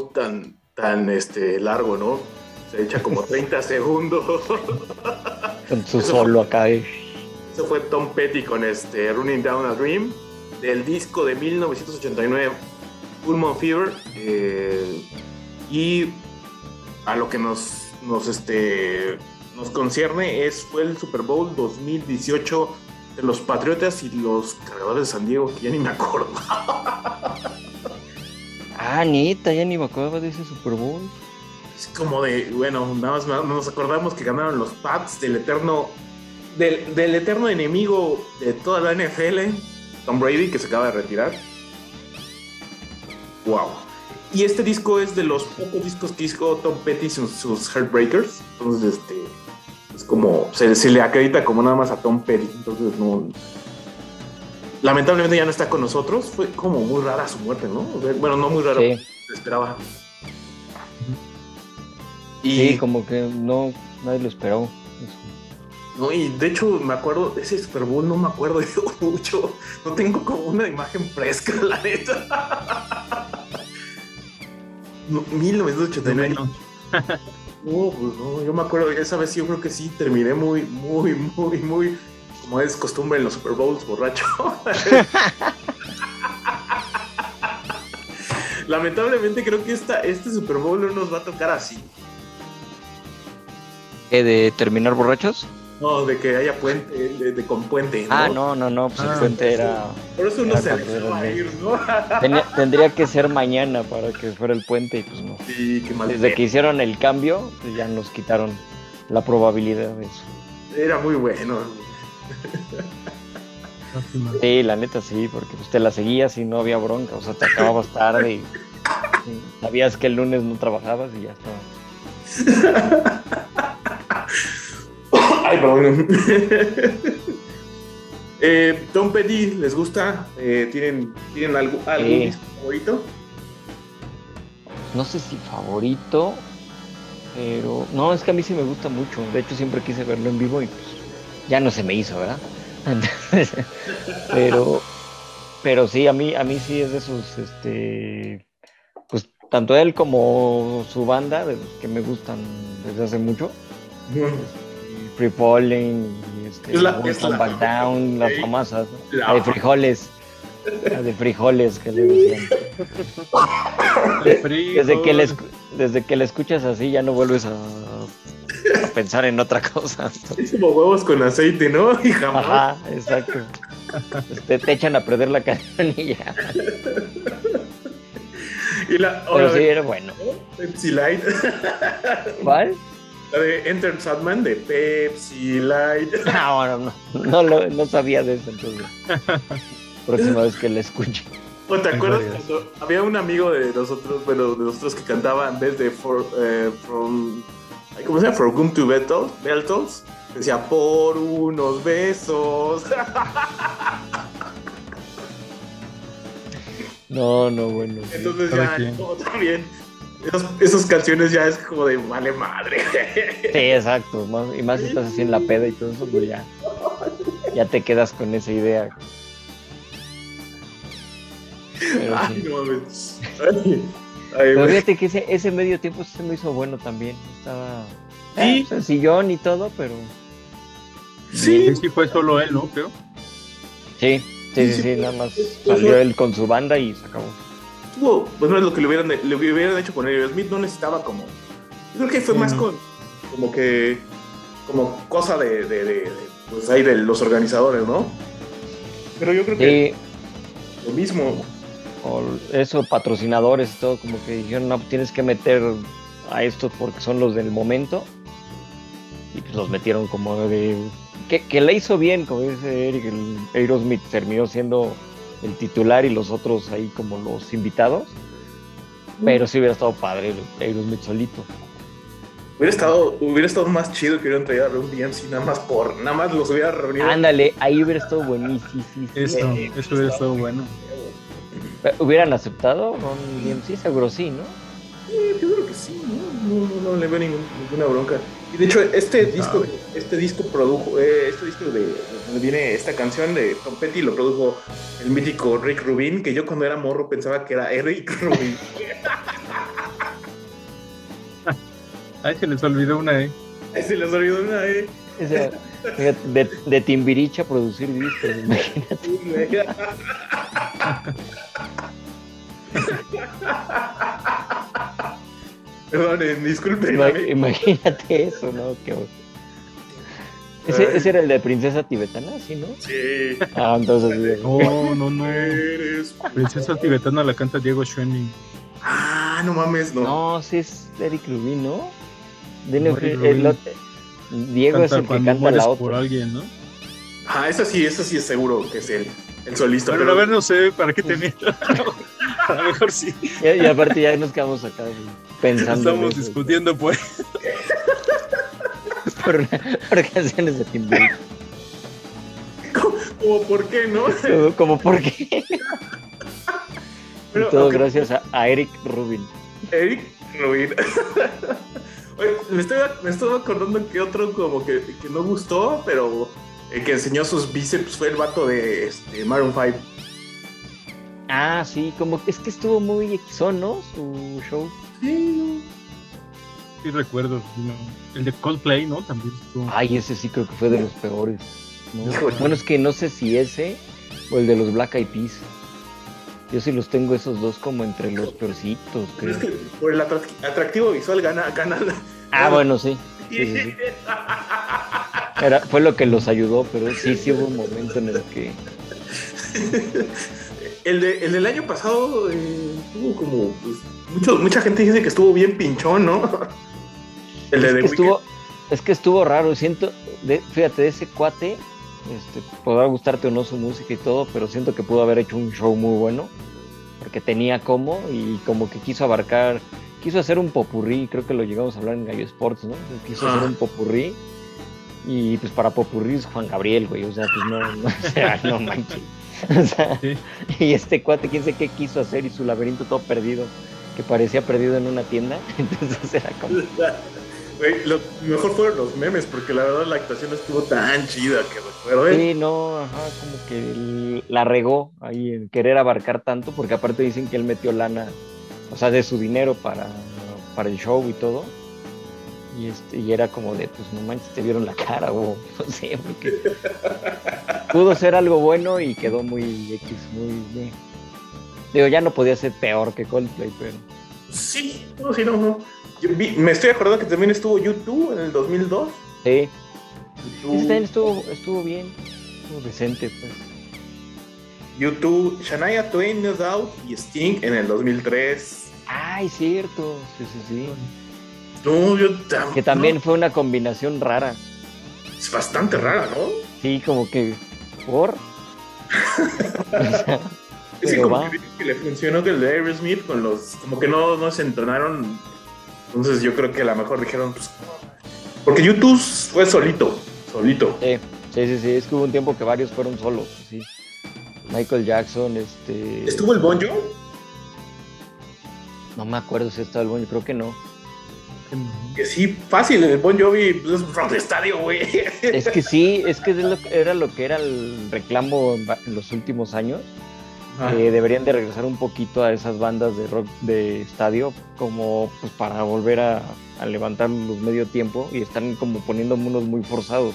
Tan, tan este, largo, ¿no? Se echa como (laughs) 30 segundos. Con su solo acá. eh. Eso fue Tom Petty con este Running Down a Dream del disco de 1989 Full Moon Fever eh, y a lo que nos nos este nos concierne es fue el Super Bowl 2018 de los Patriotas y los Cargadores de San Diego que ya ni me acuerdo. (laughs) Ah, neta, ya ni me acordaba de ese Super Bowl. Es como de, bueno, nada más nos acordamos que ganaron los Pats del eterno del, del eterno enemigo de toda la NFL, Tom Brady, que se acaba de retirar. Wow. Y este disco es de los pocos discos que hizo Tom Petty sus, sus Heartbreakers. Entonces, este. Es como. Se, se le acredita como nada más a Tom Petty. Entonces, no. Lamentablemente ya no está con nosotros. Fue como muy rara su muerte, ¿no? Bueno, no muy rara. Sí. Se esperaba. Y, Sí, como que no, nadie lo esperó. no, y de hecho, me acuerdo, ese Super Bowl no me acuerdo (laughs) de mucho. No tengo como una imagen fresca, la neta. No, 1989. Bueno, No, pues no, yo me acuerdo, esa vez yo creo que sí, terminé muy, muy, muy, muy, como es costumbre en los Super Bowls, borracho. (laughs) Lamentablemente creo que esta, este Super Bowl no nos va a tocar así. ¿Qué, ¿De terminar borrachos? No, de que haya puente, de, de con puente. Ah, no, no, no, pues Ah, el puente era... Por eso uno se era ir, ¿no? (laughs) tenía- tendría que ser mañana para que fuera el puente y pues no. Sí, qué mal. Desde que hicieron el cambio, pues ya nos quitaron la probabilidad de eso. Era muy bueno. Sí, la neta sí, porque pues te la seguías y no había bronca, o sea, te acababas tarde y, y sabías que el lunes no trabajabas y ya estaba. (laughs) Ay, perdón. (laughs) eh, Tom Petty, ¿les gusta? Eh, ¿Tienen, ¿tienen algo, algún favorito? No sé si favorito, pero no, es que a mí sí me gusta mucho. De hecho, siempre quise verlo en vivo y pues ya no se me hizo, ¿verdad? (laughs) Entonces, pero, pero sí, a mí, a mí sí es de sus, este, pues tanto él como su banda, de los que me gustan desde hace mucho. Free Falling, y este, Es la- es Back Down, las famosas. La la de frijoles, la de frijoles que le decían. (laughs) Desde que, escu- desde que la escuchas así ya no vuelves a, a (laughs) pensar en otra cosa. Es como huevos con aceite, ¿no? (laughs) Y jamás. Ajá, exacto. Este, te echan a perder la canción y ya. Y la, Pero la sí, de era bueno. Pepsi Light. (laughs) ¿Cuál? La de Enter Sadman de Pepsi Light. No, bueno, no, no, lo- no sabía de eso entonces. Próxima vez que la escuche. ¿O te Hay acuerdas cuando había un amigo de nosotros, bueno, de nosotros que cantaba en vez de for, eh, from, ¿cómo se llama? From Come to Beatles, decía por unos besos. (laughs) No, no, bueno. Entonces ya, no, también, esas, esas canciones ya es como de vale madre. Sí, exacto. más- y más si estás así en la peda y todo eso, pues ya. Ya te quedas con esa idea. Pero Ay, sí. no mames. Ay, Pero fíjate que ese, ese medio tiempo se me hizo bueno también. Estaba Sí. eh, sencillón y todo, pero Sí, Sí, sí, fue solo él, ¿no? Creo. sí, sí, sí, sí, nada más salió él con su banda y se acabó. estuvo, pues no es lo que le hubieran, le hubieran hecho con Aerosmith, no necesitaba como. Yo creo que fue Sí, más no. con. Como que. Como cosa de, de, de- de, Pues ahí de los organizadores, ¿no? Pero yo creo que lo mismo. O eso, patrocinadores y todo, como que dijeron, no, tienes que meter a estos porque son los del momento. Y pues los metieron como de... Que, que le hizo bien, como dice Eric, el Aerosmith terminó siendo el titular y los otros ahí como los invitados. Pero sí hubiera estado padre el Aerosmith solito. Hubiera estado, hubiera estado más chido que hubieran traído a Run DMC nada más por. Nada más los hubiera reunido. Ándale, ahí hubiera estado buenísimo. sí, sí, sí. Eso, Eh, eso hubiera estado bueno. Eh, ¿Hubieran aceptado un DMC? Seguro sí, ¿no? Sí, yo creo que sí, ¿no? No, le veo ningún, ninguna bronca. Y de hecho, este disco, este disco produjo, eh, este disco de donde viene esta canción de Tom Petty lo produjo el mítico Rick Rubin, que yo cuando era morro pensaba que era Eric (laughs) Rubin. Ahí se les olvidó una, eh. Ahí se les olvidó una, eh. De, de Timbiriche a producir discos, imagínate. Perdonen, disculpen. Ima- amigo. Imagínate eso, ¿no? Qué. Ese, ese era el de Princesa Tibetana, ¿sí, no? Sí. Ah, entonces. No, no, no. Eres- Princesa tibetana la canta Diego Schwenning. Ah, no mames, no. No, sí es Eric Rubin, ¿no? Dile- Eric el Rubin. Diego es el que canta la por otra. alguien, ¿no? Ah, esa sí, esa sí es seguro que es el, el solista. Pero pero a ver, no sé, ¿para qué tenía? (laughs) a lo mejor sí. Y, y aparte ya nos quedamos acá pensando en Estamos eso, discutiendo, pues. (laughs) por, por canciones de Timbiriche. como, ¿por qué no? Como, como por qué. Pero, y todo gracias a, a Eric Rubin. Eric Rubin. (laughs) Oye, me estoy, me estoy acordando que otro como que, que no gustó, pero el que enseñó sus bíceps fue el vato de este, Maroon 5. Ah, sí, como que es que estuvo muy Xon, ¿no? Su show. Sí, Sí recuerdo. ¿no? El de Coldplay, ¿no? También estuvo. Ay, ese sí creo que fue de los peores. Bueno, es que no sé si ese o el de los Black Eyed Peas. Yo sí los tengo esos dos como entre los peorcitos, creo. es que por el atrac- atractivo visual gana, gana. Ah, bueno, sí. Sí, sí, sí. (laughs) Era, fue lo que los ayudó, pero sí, sí hubo un momento en el que. El, de, el del año pasado eh, tuvo como. Pues, mucho- mucha gente dice que estuvo bien pinchón, ¿no? (laughs) El de Es que estuvo, es que estuvo raro. Siento, de, fíjate, de ese cuate, este, podrá gustarte o no su música y todo, pero siento que pudo haber hecho un show muy bueno, porque tenía como y como que quiso abarcar, quiso hacer un popurrí, creo que lo llegamos a hablar en Gallo Sports, ¿no? Quiso Ah. hacer un popurrí. Y pues para popurrí es Juan Gabriel, güey, o sea, pues no, no, (laughs) o sea, no manches. O sea, Sí. y este cuate, quién sé qué quiso hacer y su laberinto todo perdido, que parecía perdido en una tienda. (laughs) Entonces era como, Lo mejor fueron los memes, porque la verdad la actuación estuvo tan chida que recuerden. Sí, no, ajá, como que la regó ahí en querer abarcar tanto, porque aparte dicen que él metió lana, o sea, de su dinero para, para el show y todo. Y, este, y era como de, pues no manches, te vieron la cara o (laughs) no sé, porque pudo ser algo bueno y quedó muy X, muy... eh. Digo, ya no podía ser peor que Coldplay, pero... Sí, no, sí, no, no. Yo vi- me estoy acordando que también estuvo YouTube en el 2002. Sí, también estuvo, estuvo bien, estuvo decente, pues. YouTube, Shania Twain, No Doubt y Sting en el 2003. Ay, cierto, sí, sí, sí. No, yo tam- Que también no, fue una combinación rara. es bastante rara, ¿no? Sí, como que por. (laughs) Pero como va. que, le funcionó que el de Aerosmith con los. Como que no, no se entrenaron. Entonces yo creo que a lo mejor dijeron, pues. Porque YouTube fue solito, solito. sí, sí, sí, sí, es que hubo un tiempo que varios fueron solos, sí. Michael Jackson, este. ¿Estuvo el Bonjo? No me acuerdo si estaba el bueno, creo que no. Que sí, fácil, el Bon Jovi pues, es estadio, güey. Es que sí, es que era lo que era el reclamo en los últimos años. Ah, que deberían de regresar un poquito a esas bandas de rock de estadio como pues para volver a, a levantar los medio tiempo y están como poniendo unos muy forzados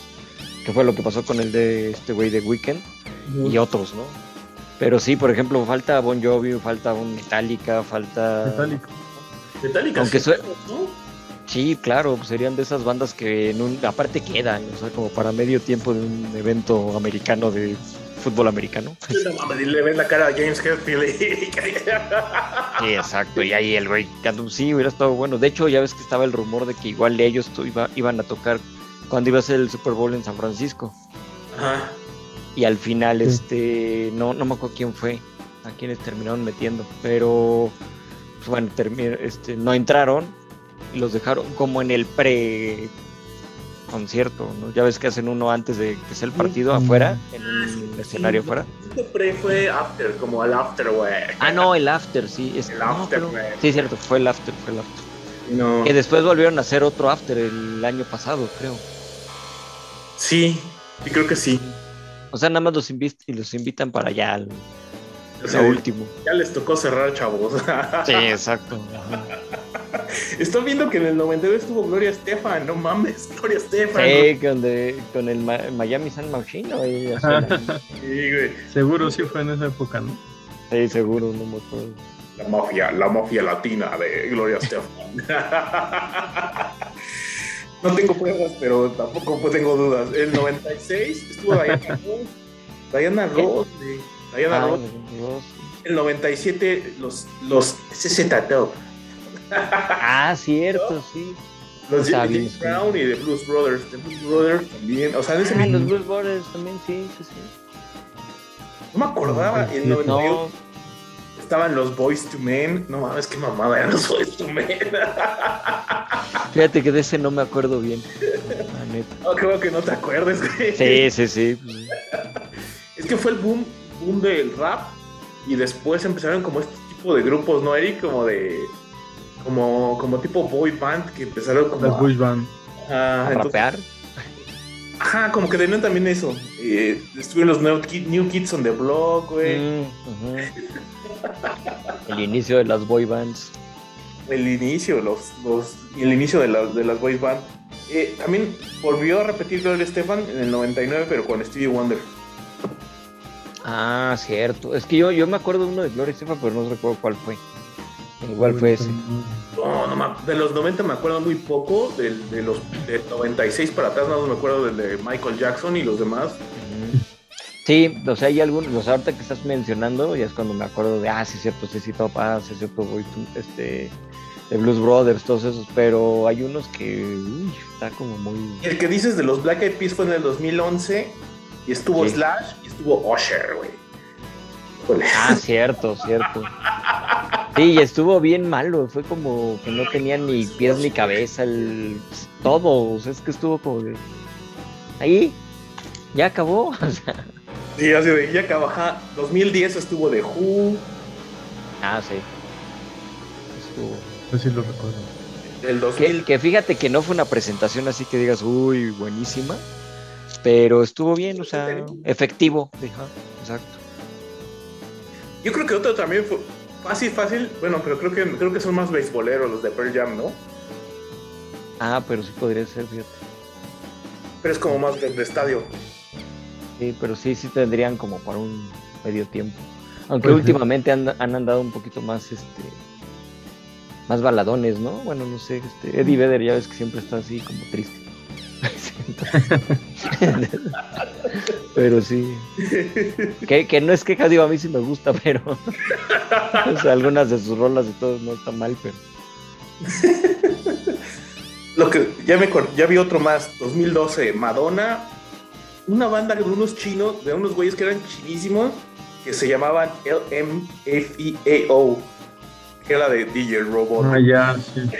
que fue lo que pasó con el de este güey de Weekend y otros no pero sí por ejemplo falta Bon Jovi falta un Metallica falta Metallica. Metallica. Aunque sí, sue- ¿no? sí claro pues serían de esas bandas que en un aparte quedan o sea como para medio tiempo de un evento americano de fútbol americano (laughs) No mames, le ves la cara a James Hetfield. Sí, exacto. Y ahí el güey, cantó- sí, hubiera estado bueno. De hecho, ya ves que estaba el rumor de que igual ellos iba- iban a tocar cuando iba a ser el Super Bowl en San Francisco. Ajá. Y al final, Sí. este, no, no me acuerdo quién fue, a quienes terminaron metiendo. Pero, pues bueno, termi- este, no entraron y los dejaron como en el pre concierto, ¿no? Ya ves que hacen uno antes de que sea el partido afuera, en un escenario afuera. Este pre fue after, como al after, güey. Ah, no, el after, sí. es- El no, after, güey. sí, cierto, fue el after, fue el after. No. Que después volvieron a hacer otro after el año pasado, creo. Sí, sí, creo que sí. O sea, nada más los, y los invitan para allá, al O sea, lo último. ya les tocó cerrar, chavos. Sí, exacto. (laughs) (laughs) Estoy viendo que en el 92 estuvo Gloria Estefan, no mames, Gloria Estefan. Sí, con, de- con el Ma- Miami San Machine, ¿no? Ella sola. Sí, güey. Seguro sí fue en esa época, ¿no? Sí, seguro, no me acuerdo. La mafia, la mafia latina de Gloria Estefan. (laughs) No tengo pruebas, pero tampoco pues, tengo dudas. El 96 estuvo Diana (laughs) Ross. Diana Ross, güey. Diana Ah, Ross. Ross. El 97, los, los CZ Top. Ah, cierto, sí. Los Está James. Brown y de Blues Brothers. De Blues Brothers también. O sea, en ese Ah, mismo- los Blues Brothers también, sí, sí, sí. No me acordaba. El 98 No, estaban los Boys to Men. No mames, qué mamada eran los Boys to Men. (laughs) fíjate que de ese no me acuerdo bien. La neta. No, creo que no te acuerdes, güey. Sí, sí, sí. Es que fue el boom, boom del rap y después empezaron como este tipo de grupos, ¿no, Eric? Como de... Como, como tipo boy band que empezaron como... Las a- Bush Band. Ajá, A entonces- rapear. ajá, como que tenían también eso. Eh, estuvieron los New, Kid- New Kids on the Block, güey. Mm. El inicio de las boy bands. El inicio, los, los, el inicio de, la- de las boy band. Eh, también volvió a repetir Gloria Estefan en el 99, pero con Stevie Wonder. Ah, cierto. Es que yo, yo me acuerdo de uno de Gloria Estefan, pero no recuerdo cuál fue. Igual fue ese. No, no de los 90 me acuerdo muy poco, del- de, los de 96 para atrás nada más me acuerdo del de Michael Jackson y los demás. Sí, o sea, hay algunos, o sea, ahorita que estás mencionando, ya es cuando me acuerdo de, ah, sí, es cierto, sí, sí, ah, sí, es cierto, to- este, de Blues Brothers, todos esos, pero hay unos que, uy, está como muy... El que dices de los Black Eyed Peas fue en el 2011 y estuvo Sí. Slash y estuvo Usher, güey. Híjole. Ah, cierto, cierto. Sí, y estuvo bien malo, fue como que no tenía ni pies ni cabeza, el, todo, o sea, es que estuvo como de... Ahí, ya acabó, (laughs) o sea, Sí, así de ya acaba, ajá. 2010 estuvo de Who, ah, sí. Estuvo... Yo sí lo recuerdo. el Que, 2000. que fíjate que no fue una presentación así que digas, uy, buenísima, pero estuvo bien, o sea, efectivo. Ajá, exacto. Yo creo que otro también fue fácil, fácil. Bueno, pero creo que, creo que son más beisboleros los de Pearl Jam, ¿no? Ah, pero sí podría ser, fíjate. Pero es como más de, de estadio. Sí, pero sí, sí tendrían como para un medio tiempo. Aunque Pues últimamente han, han andado un poquito más, este, más baladones, ¿no? Bueno, no sé, este, Eddie Vedder ya ves que siempre está así como triste. (laughs) Pero sí. Que, que no es queja, digo, a mí sí me gusta, pero (laughs) algunas de sus rolas y todo no están mal, pero Lo que ya me ya vi otro más, 2012, Madonna, una banda de unos chinos, de unos güeyes que eran chinísimos, que se llamaban LMFAO, que era de DJ Robot. Ah, ya, sí. (laughs)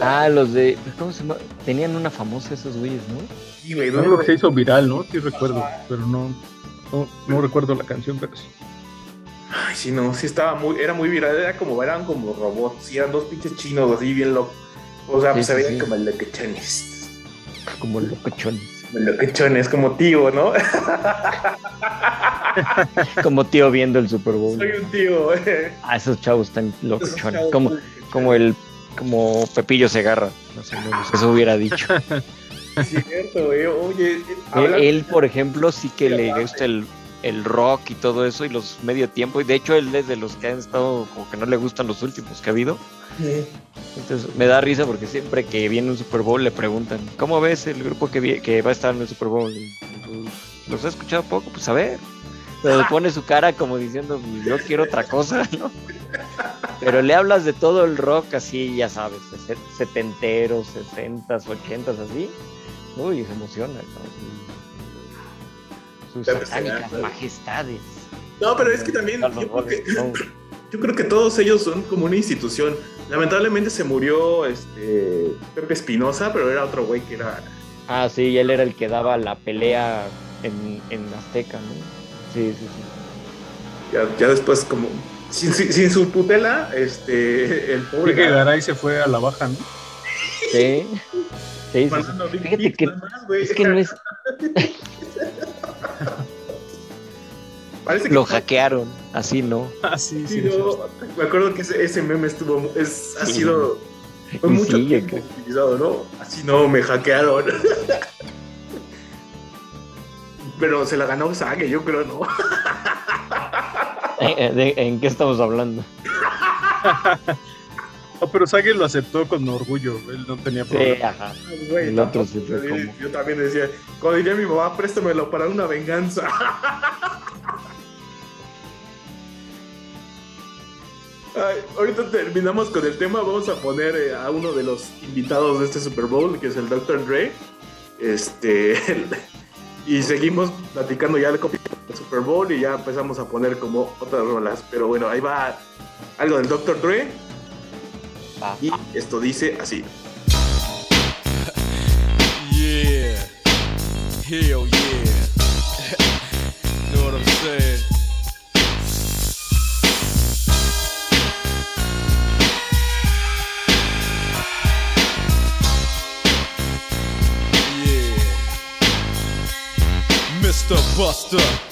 Ah, los de. ¿Cómo se llama? Tenían una famosa esos güeyes, ¿no? Sí, güey, Algo que se hizo viral, ¿no? Sí recuerdo, pero no, no, no recuerdo la canción, pero sí. Ay, sí, no, sí estaba muy, era muy viral, era como, eran como robots, sí, eran dos pinches chinos así bien locos. O sea, Sí, pues se veían sí. como loquechones. Como locochones. Como loquechones, como tío, ¿no? (laughs) Como tío viendo el Super Bowl. Soy un tío, eh. Ah, esos chavos están locochones. Esos Como, como el. Como Pepillo Segarra, más o menos. Eso hubiera dicho. (laughs) Cierto, güey. Oye, Él, él, por ejemplo, sí que le gusta el, el rock y todo eso y los medio tiempo. Y de hecho, él es de los que han estado como que no le gustan los últimos que ha habido. Entonces me da risa porque siempre que viene un Super Bowl le preguntan, ¿cómo ves el grupo que, que va a estar en el Super Bowl? Y, pues, los he escuchado poco, pues a ver. Pero pone su cara como diciendo, "Pues, yo quiero otra cosa, (laughs) ¿no? Pero le hablas de todo el rock así, ya sabes, setenteros, sesentas, ochentas, así. Uy, se emociona, ¿no? Sus satánicas majestades. No, pero es que también yo creo que, Rolling Stones. (laughs) yo creo que todos ellos son como una institución. Lamentablemente se murió este Pepe Espinosa, pero era otro güey que era. Ah, sí, él era el que daba la pelea en, en Azteca, ¿no? Sí, sí, sí. Ya, ya después, como. Sin, sin- sin su tutela, este. El pobre. Creo que Garay se fue a la baja, ¿no? Sí, sí, sí, Fíjate que- más. Es que no es. (laughs) (laughs) Parece que Lo hackearon, así no. Ah, sí, Sí, sí. no, me acuerdo que ese, ese meme estuvo, es, ha Sí. sido Fue Y mucho sigue, tiempo que- utilizado, ¿no? Así no, me hackearon. (laughs) Pero se la ganó Sage, yo creo, ¿no? (laughs) ¿En, de- en qué estamos hablando? Oh, pero Sage lo aceptó con orgullo, él no tenía Sí, problema. ajá. Güey, El otro sí fue yo- como- Yo también decía, cuando diría a mi mamá, préstamelo para una venganza. (laughs) Ay, ahorita terminamos con el tema, vamos a poner eh, a uno de los invitados de este Super Bowl, que es el Dr. Dre. Este, (laughs) y seguimos platicando ya del Super Bowl y ya empezamos a poner como otras rolas. Pero bueno, ahí va algo del Dr. Dre. Y esto dice así. (laughs) Yeah. Hell yeah. (laughs) know what I'm saying? Yeah. Mr. Buster,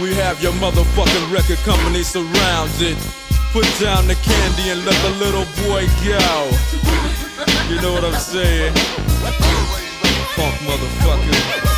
We have your motherfucking record company surrounded. Put down the candy and let the little boy go. You know what I'm saying? Funk motherfucker.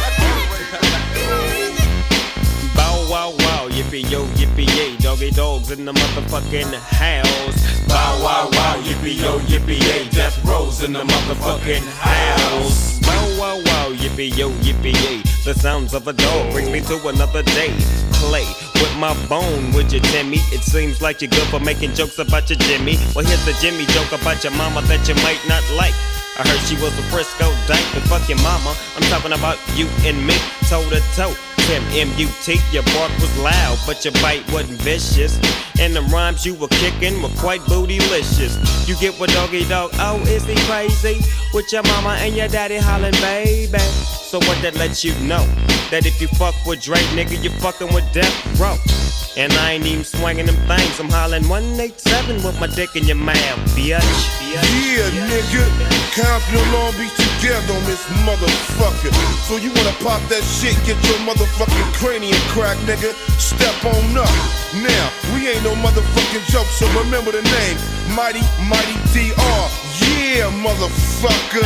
Yippee yo, yippee yay, doggy dogs in the motherfucking house. Bow wow wow, yippee yo, yippee yay, death rows in the motherfucking house. Bow wow wow, yippee yo, yippee yay, the sounds of a dog brings me to another day. Play with my bone, would you, Timmy? It seems like you're good for making jokes about your Jimmy. Well, here's the Jimmy joke about your mama that you might not like. I heard she was a Frisco dyke, but fuck your mama. I'm talking about you and me, toe to toe. Tim M-U-T, your bark was loud, but your bite wasn't vicious. And the rhymes you were kicking were quite bootylicious. You get what doggy dog, oh, is he crazy? With your mama and your daddy hollering, baby. So what that lets you know? That if you fuck with Drake, nigga, you fucking with Death Row. And I ain't even swinging them things, I'm hollering 187 with my dick in your mouth, bitch. Yeah, nigga. Compton and Long Beach together on this motherfucker. So you wanna pop that shit, get your motherfucking cranium crack, nigga. Step on up. Now, we ain't no motherfucking joke, so remember the name. Mighty, Mighty DR. Yeah, motherfucker.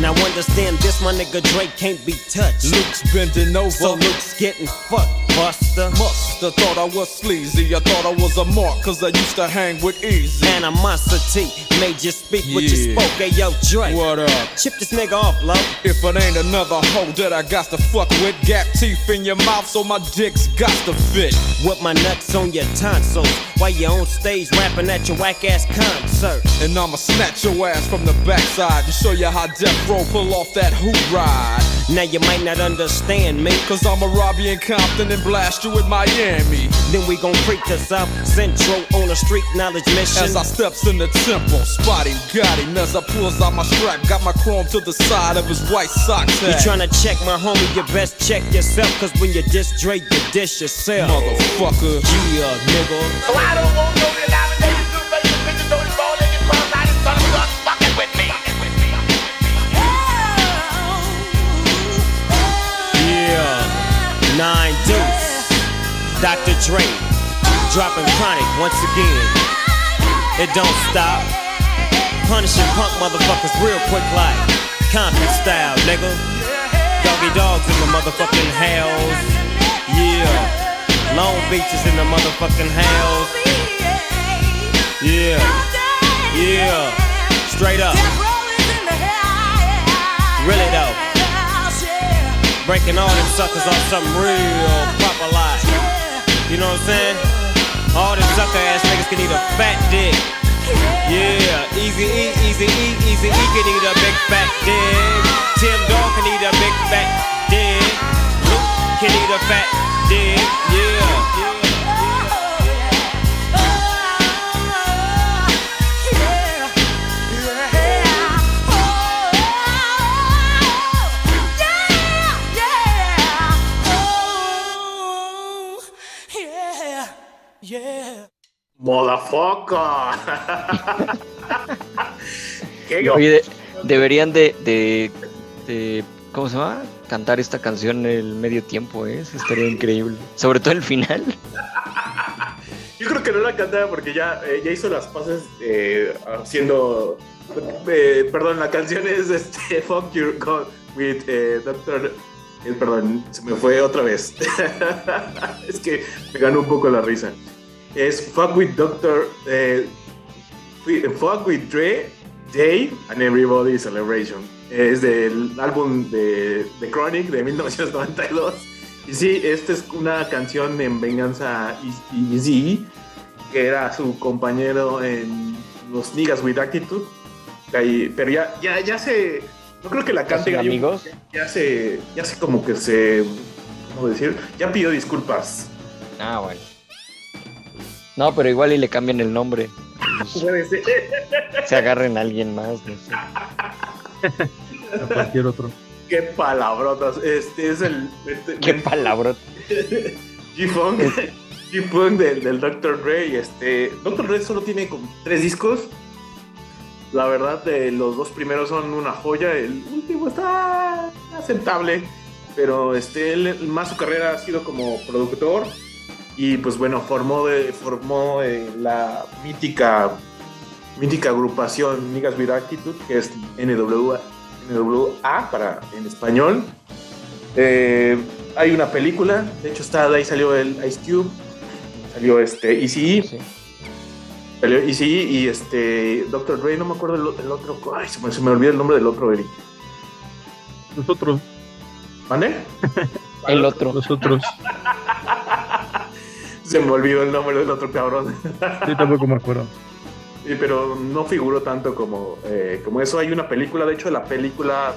Now understand this, my nigga Drake can't be touched. Luke's bending over. So Luke's getting fucked, buster. Musta thought I was sleazy. I thought I was a mark, cause I used to hang with Easy. Animosity made you speak what you spoke. Hey, yo, Drake. What up? Chip this nigga off, love. If it ain't another hoe that I got to fuck with, gap teeth in your mouth so my dick's got to fit. With my nuts on your tonsils. While you on stage rapping at your whack ass concert. And I'ma snatch your ass from the backside and show you how Death Row pull off that hoot ride. Now you might not understand me. Cause I'ma rob you in Compton and blast you in Miami. Then we gon' creep to South Central on a street knowledge mission. As I steps in the temple, spotty got him as I pulls out my strap, got my chrome to the side of his white socks. You tryna check my homie, you best check yourself. Cause when you diss Drake, you diss yourself. motherfucker? Yeah, nigga. So I don't want no denomination nine deuce. Dr. Dre, dropping chronic once again. It don't stop. Punishing punk motherfuckers real quick like Compton style, nigga. Doggy dogs in the motherfucking house. Yeah, Long Beach is in the motherfucking house. Yeah, yeah, straight up. Really though. Breaking all them suckers off something real proper like. You know what I'm saying? All them sucker ass niggas can eat a fat dick. Yeah, easy E, easy E, easy E can eat a big fat dick. Tim Dog can eat a big fat dick. Luke can eat a fat dick. Yeah. (laughs) ¿Qué Oye, de- deberían de, de, de- ¿Cómo se llama? Cantar esta canción en el medio tiempo, ¿eh? Eso estaría increíble. Sobre todo el final. (laughs) Yo creo que no la cantaba porque ya, eh, ya hizo las pases eh, haciendo. eh, perdón, la canción es este, (laughs) Fuck Your God with eh, Doctor. eh, perdón, se me fue otra vez. es que me ganó un poco la risa. Es Fuck with Doctor. eh, Fuck with Dre, Day and Everybody Celebration. Es del álbum de The Chronic de 1992. Y sí, esta es una canción en venganza Easy, que era su compañero en Los Niggas with Attitude. Ahí- pero ya, ya, ya se. No creo que la cante. amigos? Ya se. Ya se como que se. ¿Cómo decir? Ya pidió disculpas. Ah, bueno. No, pero igual y le cambian el nombre. (laughs) Puede ser. Se agarren a alguien más, no sé. A cualquier otro. Qué palabrotas. Este es el. este- Qué palabra. (laughs) G-Funk. G-Funk del, del Dr. Dre. Este, Dr. Dre solo tiene como tres discos. La verdad, de los dos primeros son una joya. El último está aceptable. Pero este, él, más su carrera ha sido como productor. Y pues bueno, formó, de, formó eh, la mítica, mítica agrupación Niggas with Attitude, que es NWA, NWA para, en español. Eh, hay una película, de hecho está, de ahí salió el Ice Cube, salió este Easy, Sí. salió Easy y este Dr. Dre, no me acuerdo el, otro, ay, se me, se me olvidó el nombre del otro, Eric. Nosotros, ¿Mande? El otro. nosotros. (laughs) Se me olvidó el nombre del otro cabrón. Sí, tampoco me acuerdo. (laughs) Sí, pero no figuró tanto como, eh, como eso. Hay una película, de hecho, la película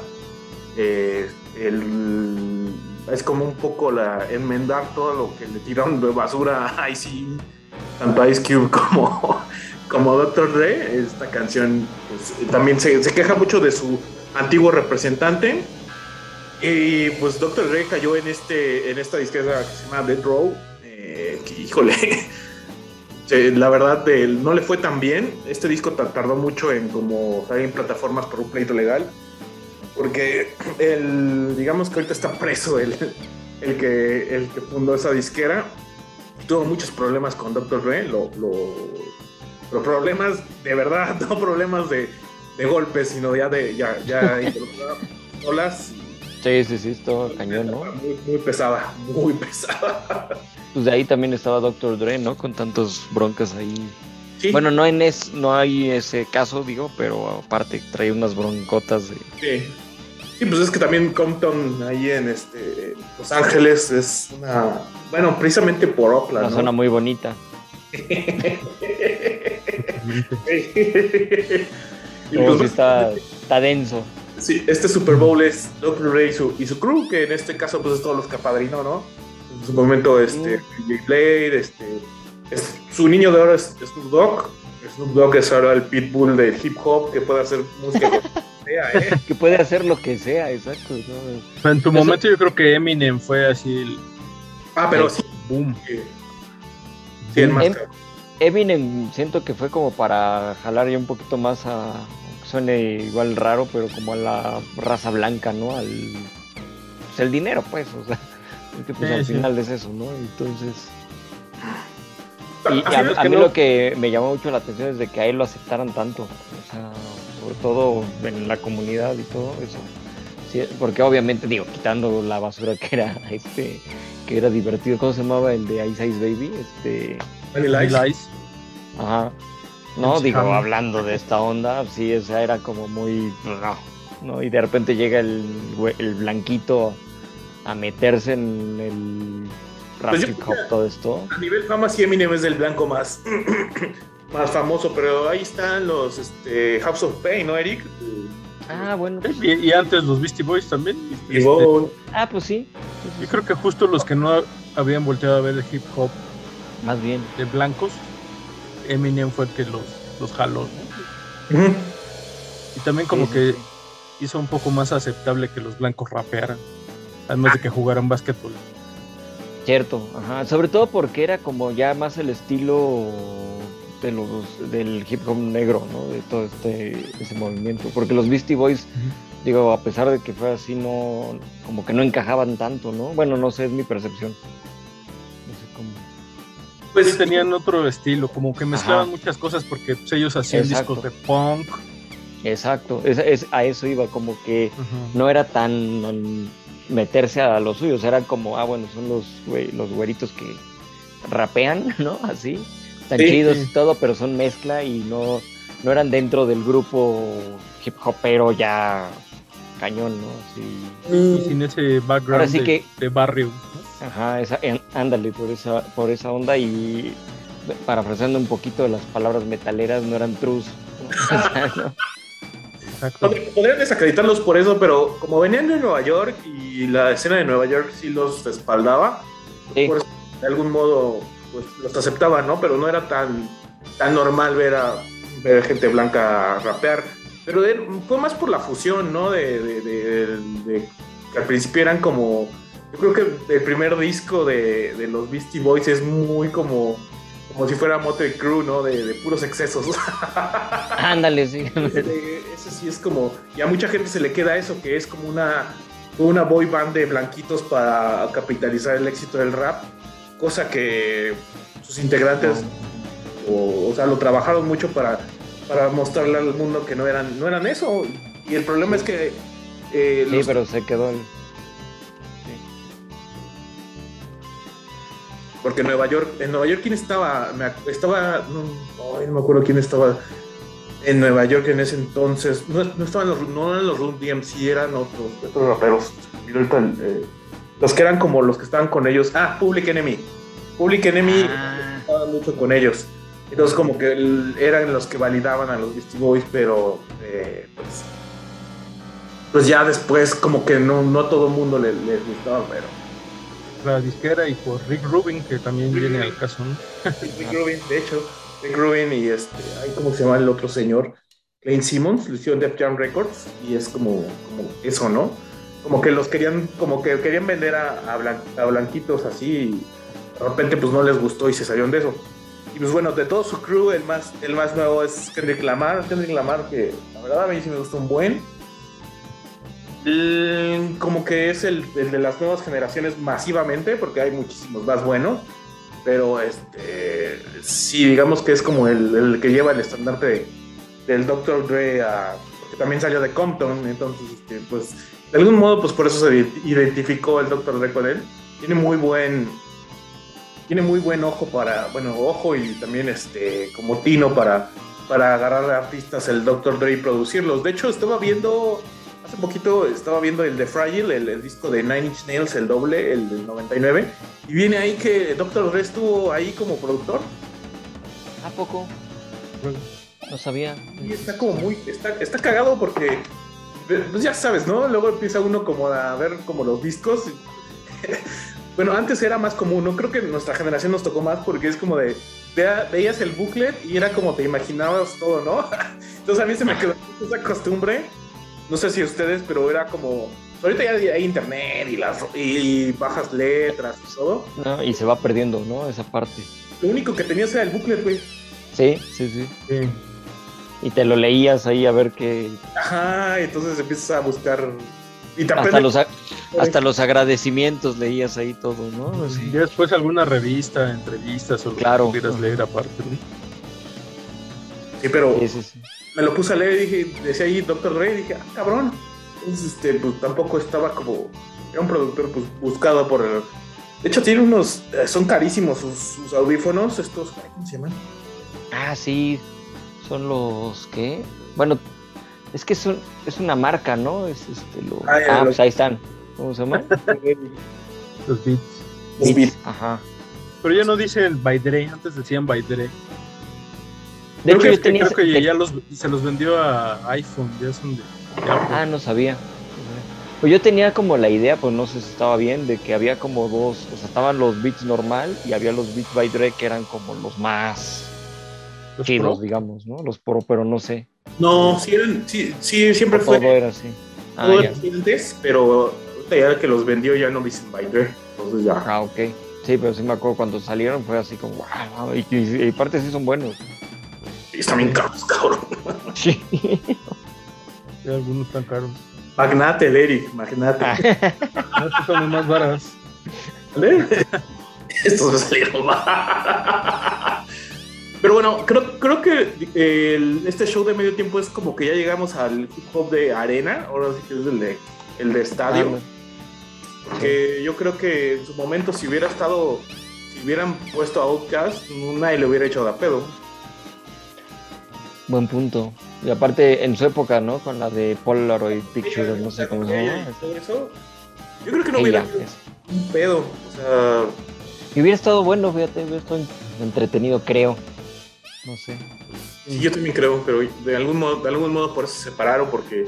eh, el- es como un poco la enmendar todo lo que le tiraron de basura a Ice, tanto Ice Cube como, (laughs) como Dr. Dre. Esta canción pues, también se, se queja mucho de su antiguo representante. Y pues Dr. Dre cayó en, este, en esta disquera que se llama Dead Row. Eh, que, híjole, Sí, (laughs) la verdad de él no le fue tan bien. Este disco ta- tardó mucho en como salir en plataformas por un pleito legal. Porque (clears throat) el, digamos que ahorita está preso el, (laughs) el, que, el que fundó esa disquera. Tuvo muchos problemas con Dr. Dre. Lo, lo- pero problemas de verdad, (laughs) no problemas de, de golpes, sino ya de ya, ya pistolas. Sí, sí, sí, esto cañón, ¿no? Muy, muy pesada, muy pesada. (laughs) Pues de ahí también estaba Dr. Dre, ¿no? Con tantos broncas ahí. Sí. Bueno, no en es, no hay ese caso, digo, pero aparte trae unas broncotas de. Sí. Sí, pues es que también Compton ahí en este Los Ángeles es una bueno, precisamente por Oakland, Una ¿no? zona muy bonita. (laughs) (laughs) y pues, sí está, está denso. Sí, este Super Bowl es Dr. Ray y su, y su crew, que en este caso pues es todos los que apadrinó, ¿no? En su momento este DJ Blade, este es- su niño de ahora es Snoop Dogg. Snoop Dogg es ahora el pitbull del hip hop que puede hacer música que (laughs) sea, ¿eh? Que puede hacer lo que sea, exacto. ¿no? En tu Eso- momento yo creo que Eminem fue así el Ah, pero sí, boom. sí, el más Em-. Eminem siento que fue como para jalar ya un poquito más a. Suene igual raro, pero como a la raza blanca, ¿no? Al. Pues el dinero, pues, o sea. (laughs) Porque pues Sí, al sí. final es eso, ¿no? Entonces. Y, a, mí no- lo que me llamó mucho la atención es de que a él lo aceptaran tanto. O sea, sobre todo en la comunidad y todo eso. Sí, porque obviamente, digo, quitando la basura que era (laughs) este, que era divertido. ¿Cómo se llamaba el de Ice Ice Baby? Este. Vanilla Ice. Ajá. No, MC digo, hablando de esta onda, sí, o sea, era como muy. No, ¿no? Y de repente llega el, el blanquito a meterse en el rap Pues yo hip creo hop, todo esto. A nivel fama, sí, Eminem es el blanco más, (coughs) más famoso, pero ahí están los este, House of Pain, ¿no, Eric? Ah, bueno. pues, Y, y antes los Beastie Boys también. Y Este, ah, pues sí. yo creo que justo los que no habían volteado a ver el hip hop Más bien. de blancos, Eminem fue el que los, los jaló. Y también como Sí, que sí. hizo un poco más aceptable que los blancos rapearan. Además de que jugaran básquetbol. Cierto, ajá. Sobre todo porque era como ya más el estilo de los del hip hop negro, ¿no? De todo este ese movimiento. Porque los Beastie Boys, digo, a pesar de que fue así, no, como que no encajaban tanto, ¿no? Bueno, no sé, es mi percepción. Pues sí tenían otro estilo, como que mezclaban Ajá. muchas cosas porque pues, ellos hacían Exacto. discos de punk. Exacto, es, es- a eso iba, como que no era tan meterse a los suyos, eran como, ah, bueno, son los, los güeritos que rapean, (laughs) ¿no? Así, tan Sí, chidos sí. y todo, pero son mezcla y no, no eran dentro del grupo hip hopero ya cañón, ¿no? Así, Y sin ese background Ahora sí de, que- de barrio. ¿no? Ajá, esa, en- ándale por esa, por esa onda y parafraseando un poquito las palabras metaleras, no eran trus. (laughs) ¿no? Podrían desacreditarlos por eso, pero como venían de Nueva York y la escena de Nueva York sí los respaldaba, Sí. por eso, de algún modo pues, los aceptaban, ¿no? Pero no era tan, tan normal ver a ver gente blanca rapear. Pero de- fue más por la fusión, ¿no? De, de- de- de- que al principio eran como. Yo creo que el primer disco de, de los Beastie Boys es muy como. Como si fuera Motley Crue, ¿no? De, de puros excesos. (laughs) Ándale, sí. Ese, sí es como, y a mucha gente se le queda eso, que es como una, una boy band de blanquitos para capitalizar el éxito del rap, cosa que sus integrantes, o, o sea, lo trabajaron mucho para, para mostrarle al mundo que no eran, no eran eso. Y el problema es que eh, Sí, los- pero se quedó. Porque en Nueva York, en Nueva York, ¿quién estaba? Me estaba, no, no me acuerdo quién estaba en Nueva York en ese entonces. No, no estaban los, no eran los Run DMC, eran otros, otros raperos. Eh, los que eran como los que estaban con ellos. Ah, Public Enemy. Public Enemy Ah. estaba mucho con ellos. Entonces como que eran los que validaban a los Beastie Boys, pero eh, pues, pues ya después como que no, no todo el mundo les, les gustaba, pero La disquera y por Rick Rubin, que también viene al caso, ¿no? Rick Rubin, de hecho, Rick Rubin y este, ay, ¿cómo se llama el otro señor? Lane Simmons, lo hicieron Def Jam Records y es como, como eso, ¿no? Como que los querían, como que querían vender a, a, blan- a blanquitos así y de repente pues no les gustó y se salieron de eso. Y pues bueno, de todo su crew, el más, el más nuevo es Kendrick Lamar, Kendrick Lamar que la verdad a mí sí me gustó un buen. Mm, Como que es el, de las nuevas generaciones masivamente, porque hay muchísimos más buenos pero este sí digamos que es como el, que lleva el estandarte de- del Dr. Dre a, porque también salió de Compton entonces este, pues de algún modo pues por eso se ide- identificó el Dr. Dre con él tiene muy buen tiene muy buen ojo para bueno ojo y también este como tino para para agarrar artistas el Dr. Dre y producirlos de hecho estaba viendo hace poquito estaba viendo el de Fragile el, el disco de Nine Inch Nails el doble el del 99 y viene ahí que Dr. Dre estuvo ahí como productor. ¿A poco? No sabía. Y está como muy. Está, está cagado porque. Pues ya sabes, ¿no? Luego empieza uno como a ver como los discos. (laughs) bueno, antes era más común, ¿no? Creo que nuestra generación nos tocó más porque es como de. veías el booklet y era como te imaginabas todo, ¿no? (laughs) Entonces a mí se me quedó esa costumbre. No sé si ustedes, pero era como. Ahorita ya hay internet y, las, y bajas letras y todo. No, y se va perdiendo, ¿no? Esa parte. Lo único que tenías era el booklet, güey. Sí, sí, sí. Y te lo leías ahí a ver qué. Ajá, entonces empiezas a buscar. Y te Hasta aprendes- los, a- hasta los agradecimientos leías ahí todo, ¿no? Y después alguna revista, entrevistas o lo Claro. que pudieras leer aparte. ¿no? Sí, pero Sí, sí, sí. me lo puse a leer y dije, decía ahí Dr. Dre, y dije, ah, cabrón. Entonces, este, pues tampoco estaba como. Era un productor pues, buscado por. el- De hecho, tiene unos. eh, son carísimos sus, sus audífonos, estos. ¿Cómo se llaman? Ah, sí. Son los que. Bueno, es que son, es una marca, ¿no? Es este lo... Ah, ya, Ah, los- pues ahí están. ¿Cómo se llama? (laughs) Los beats. Los beats. Ajá. Pero ya no dicen by Dre, antes decían by Dre. De creo hecho, que, yo tenía. creo que te- ya los, se los vendió a iPhone, ya son de, de Apple. Ah, no sabía. Pues yo tenía como la idea, pues no sé si estaba bien, de que había como dos, o sea, estaban los beats normal y había los beats by Dre que eran como los más Los chidos, Pro. digamos, ¿no? Los pro, pero no sé. No, sí, eran, sí, sí, siempre Todo fue. era así. Ah, todo ya. era así antes, pero ya que los vendió ya no dicen by Dre. Entonces ya. Ah, ok. Sí, pero sí me acuerdo cuando salieron fue así como, wow, y, y, y aparte sí son buenos. Sí, Están bien caros, cabrón. Sí. Sí, algunos tan caros. Magnate, el Eric, magnate. Ah. No, estos son los más baratos. ¿Vale? Estos me salieron mal. Pero bueno, creo, creo que el- este show de medio tiempo es como que ya llegamos al hip hop de arena, ahora sí que es el de, el de estadio. Ah, Porque yo creo que en su momento si hubiera estado, si hubieran puesto a Outcast, nadie le hubiera hecho de a pedo. Buen punto. Y aparte, en su época, ¿no? Con la de Polaroid Pictures, no sé cómo se llama. y todo eso, Yo creo que no hubiera un pedo. O sea, Y hubiera estado bueno, fíjate, hubiera estado entretenido, creo. No sé. Sí, yo también creo, pero de algún modo, de algún modo por eso se separaron, porque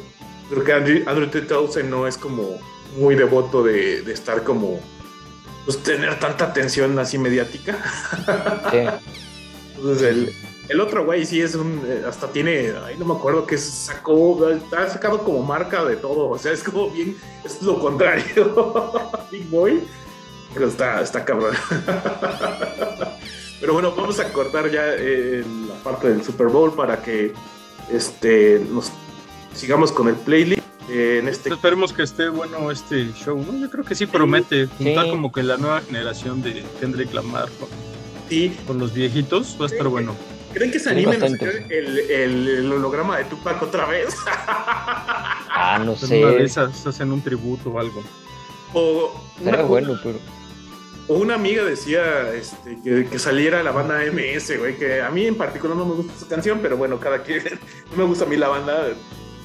creo que Andrew, Andrew Tate Townsend no es como muy devoto de, de estar como, pues tener tanta atención así mediática. Sí. (laughs) Entonces el, el otro güey sí es un, eh, hasta tiene, ay, no me acuerdo que sacó, ha sacado como marca de todo, o sea, es como bien, es lo contrario, (laughs) Big Boy, pero está, está cabrón. (laughs) Pero bueno, vamos a cortar ya eh, la parte del Super Bowl para que este, nos sigamos con el playlist. Eh, en este Esperemos que esté bueno este show, ¿no? Yo creo que sí promete juntar Sí. como que la nueva generación de Kendrick Lamar con, sí, con los viejitos. Va a estar bueno. ¿Creen que se animen a sacar el, el- el holograma de Tupac otra vez? Ah, no En una de sé. esas hacen un tributo o algo. o, una, bueno, pero. o una amiga decía este, que, que saliera la banda MS, güey, que a mí en particular no me gusta esa canción, pero bueno, cada quien, (laughs) no me gusta a mí la banda,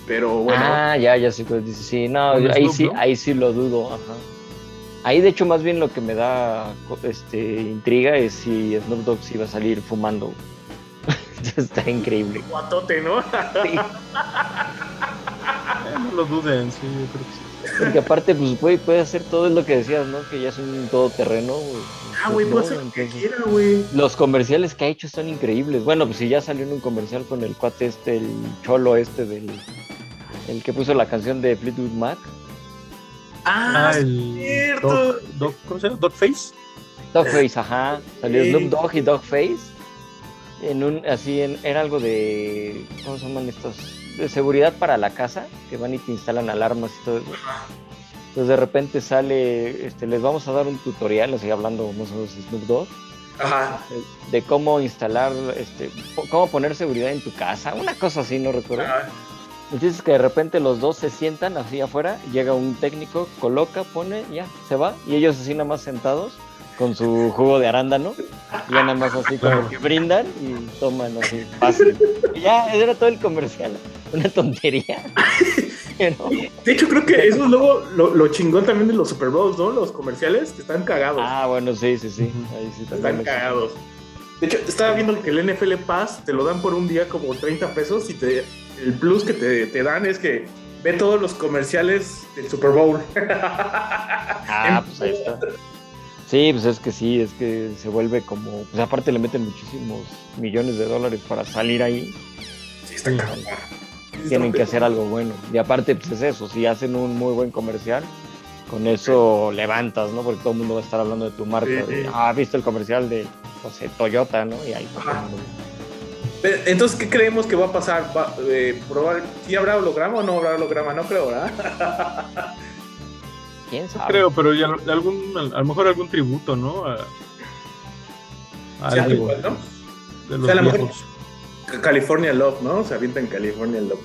pero bueno. Ah, ya, ya sé dice. Sí, no, ahí Snoop, sí, ¿no? ahí sí lo dudo, ajá. Ahí de hecho más bien lo que me da este intriga es si Snoop Dogg sí va a salir fumando. (laughs) Está increíble. Guatote, ¿no? Eh, no lo duden, sí, yo creo que sí. Porque aparte, pues puede, puede hacer todo lo que decías, ¿no? Que ya es un todoterreno. ah, güey, pues, puede ¿no? hacer lo que quiera, güey. Los comerciales que ha hecho están increíbles. Bueno, pues si ya salió en un comercial con el cuate este, el cholo este del el que puso la canción de Fleetwood Mac. Ah, Ah, el cierto. ¿cómo se llama? Dogface. Dogface, ajá. Salió Sí. Snoop Dogg y Dogface. En un, así, en- era algo de, ¿cómo se llaman estos? De seguridad para la casa, que van y te instalan alarmas y todo eso. Entonces de repente sale, este, les vamos a dar un tutorial, así hablando más o menos de Snoop Dogg, Ajá. de cómo instalar, este, cómo poner seguridad en tu casa, una cosa así, no recuerdo. Ajá. Entonces que de repente los dos se sientan así afuera, llega un técnico, coloca, pone, ya, se va, y ellos así nada más sentados con su jugo de arándano, y ya nada más así como que brindan y toman así, fácil. Y ya, era todo el comercial, una tontería. (laughs) Pero, De hecho, creo que eso es luego lo, lo chingón también de los Super Bowls, ¿no? Los comerciales que están cagados. ah, bueno, sí, sí, sí, ahí sí están cagados. De hecho, estaba viendo que el NFL Pass te lo dan por un día como 30 pesos y te, el plus que te, te dan es que ve todos los comerciales del Super Bowl. (laughs) Ah, pues ahí está. Sí, pues es que sí, es que se vuelve como, pues aparte le meten muchísimos millones de dólares para salir ahí. Sí, está. Sí, tienen que hacer algo bueno. Y aparte, pues es eso, si hacen un muy buen comercial, con eso levantas, ¿no? Porque todo el mundo va a estar hablando de tu marca. Sí. de, ah, ¿viste el comercial de, no sé, Toyota, ¿no? Y ahí está Entonces, ¿qué creemos que va a pasar? Va, eh, probar, ¿Sí habrá holograma o no habrá holograma? No creo, ¿verdad? (laughs) ¿Quién sabe? Creo, pero ya algún, a lo mejor algún tributo, ¿no? A, a Sí, algo igual, ¿no? de O sea, a lo mejor-. California Love, ¿no? Se avienta en California Love.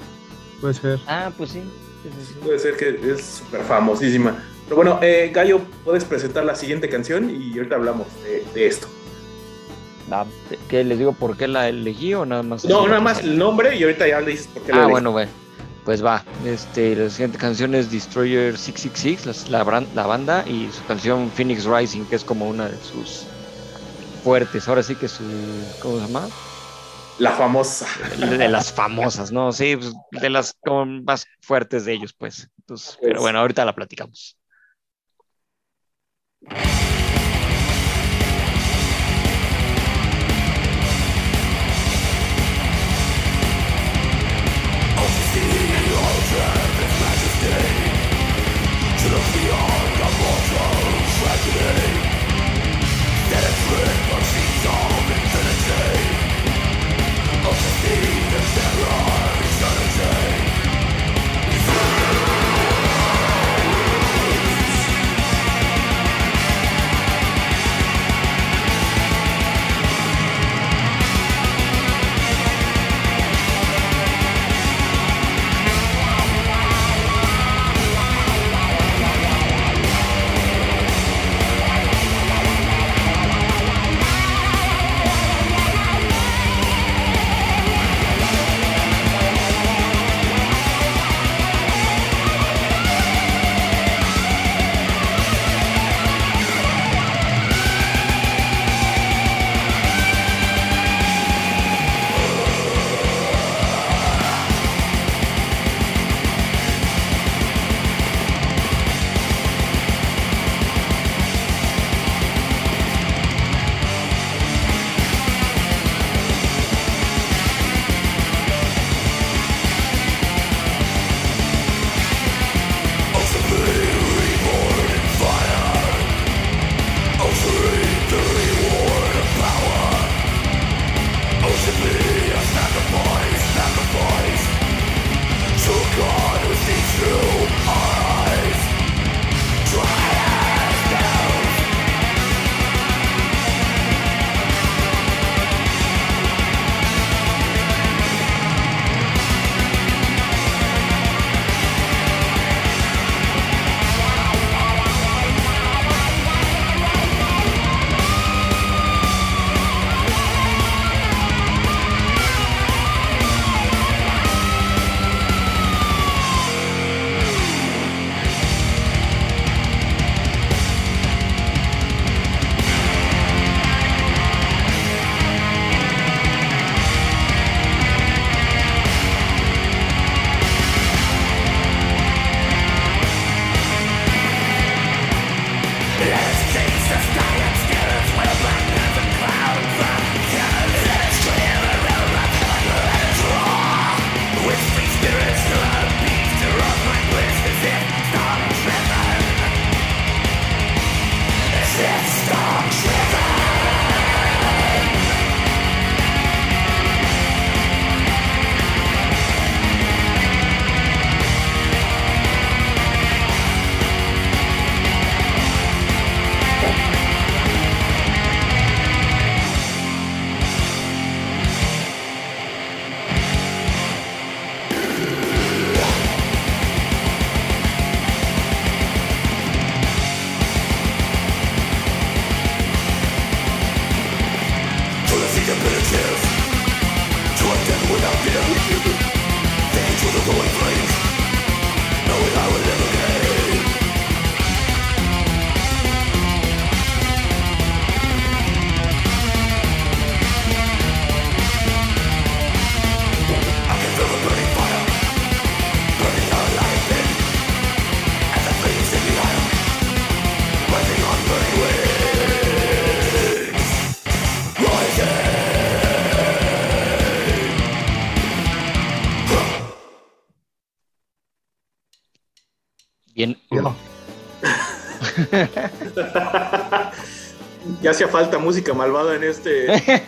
Puede ser. Ah, pues sí. sí, sí, sí. Puede ser que es súper famosísima. Pero bueno, eh, Gallo, puedes presentar la siguiente canción y ahorita hablamos de, de esto. ¿Qué les digo por qué la elegí o nada más? No, nada más el nombre y ahorita ya le dices por qué la Ah, elegí. bueno, bueno. Pues va, este, la siguiente canción es Destroyer 666, las- la, la banda, y su canción Phoenix Rising, que es como una de sus fuertes. Ahora sí que su. ¿Cómo se llama? La famosa. De las famosas, ¿no? Sí, pues, de las como más fuertes de ellos, pues. Entonces, pero bueno, ahorita la platicamos. (laughs) ya hacía falta música malvada en este. (laughs)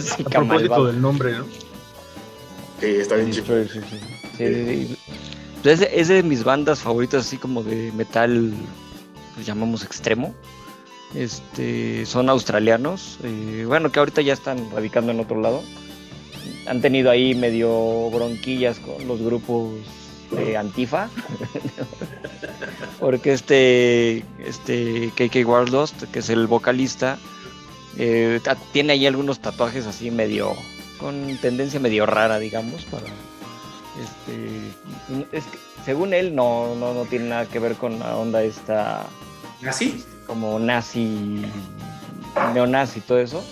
Sí, A propósito del nombre, ¿no? Sí, está bien chido. Sí, sí. Sí, sí, sí. Pues es, de- es de mis bandas favoritas, así como de metal, pues llamamos extremo. Este, son australianos, eh, bueno, que ahorita ya están radicando en otro lado. Han tenido ahí medio bronquillas con los grupos de Antifa. Porque este, este KK Warlost, que es el vocalista, eh, tiene ahí algunos tatuajes así medio, con tendencia medio rara, digamos, para, Este, es que, según él, no, no, no tiene nada que ver con la onda esta ¿Así? como nazi, neonazi y todo eso.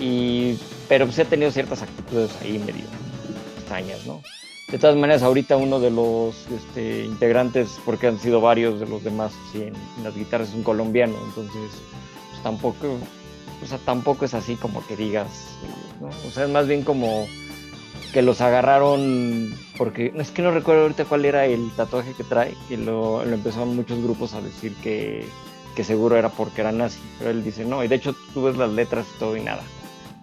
Y, pero pues he tenido ciertas actitudes ahí medio extrañas, ¿no? De todas maneras, ahorita uno de los este, integrantes, porque han sido varios de los demás en las guitarras, es un colombiano, entonces pues, tampoco, o sea, tampoco es así como que digas, ¿no? O sea, es más bien como que los agarraron, porque es que no recuerdo ahorita cuál era el tatuaje que trae, que lo, lo empezaron muchos grupos a decir que, que seguro era porque era nazi, pero él dice no, y de hecho tú ves las letras y todo y nada,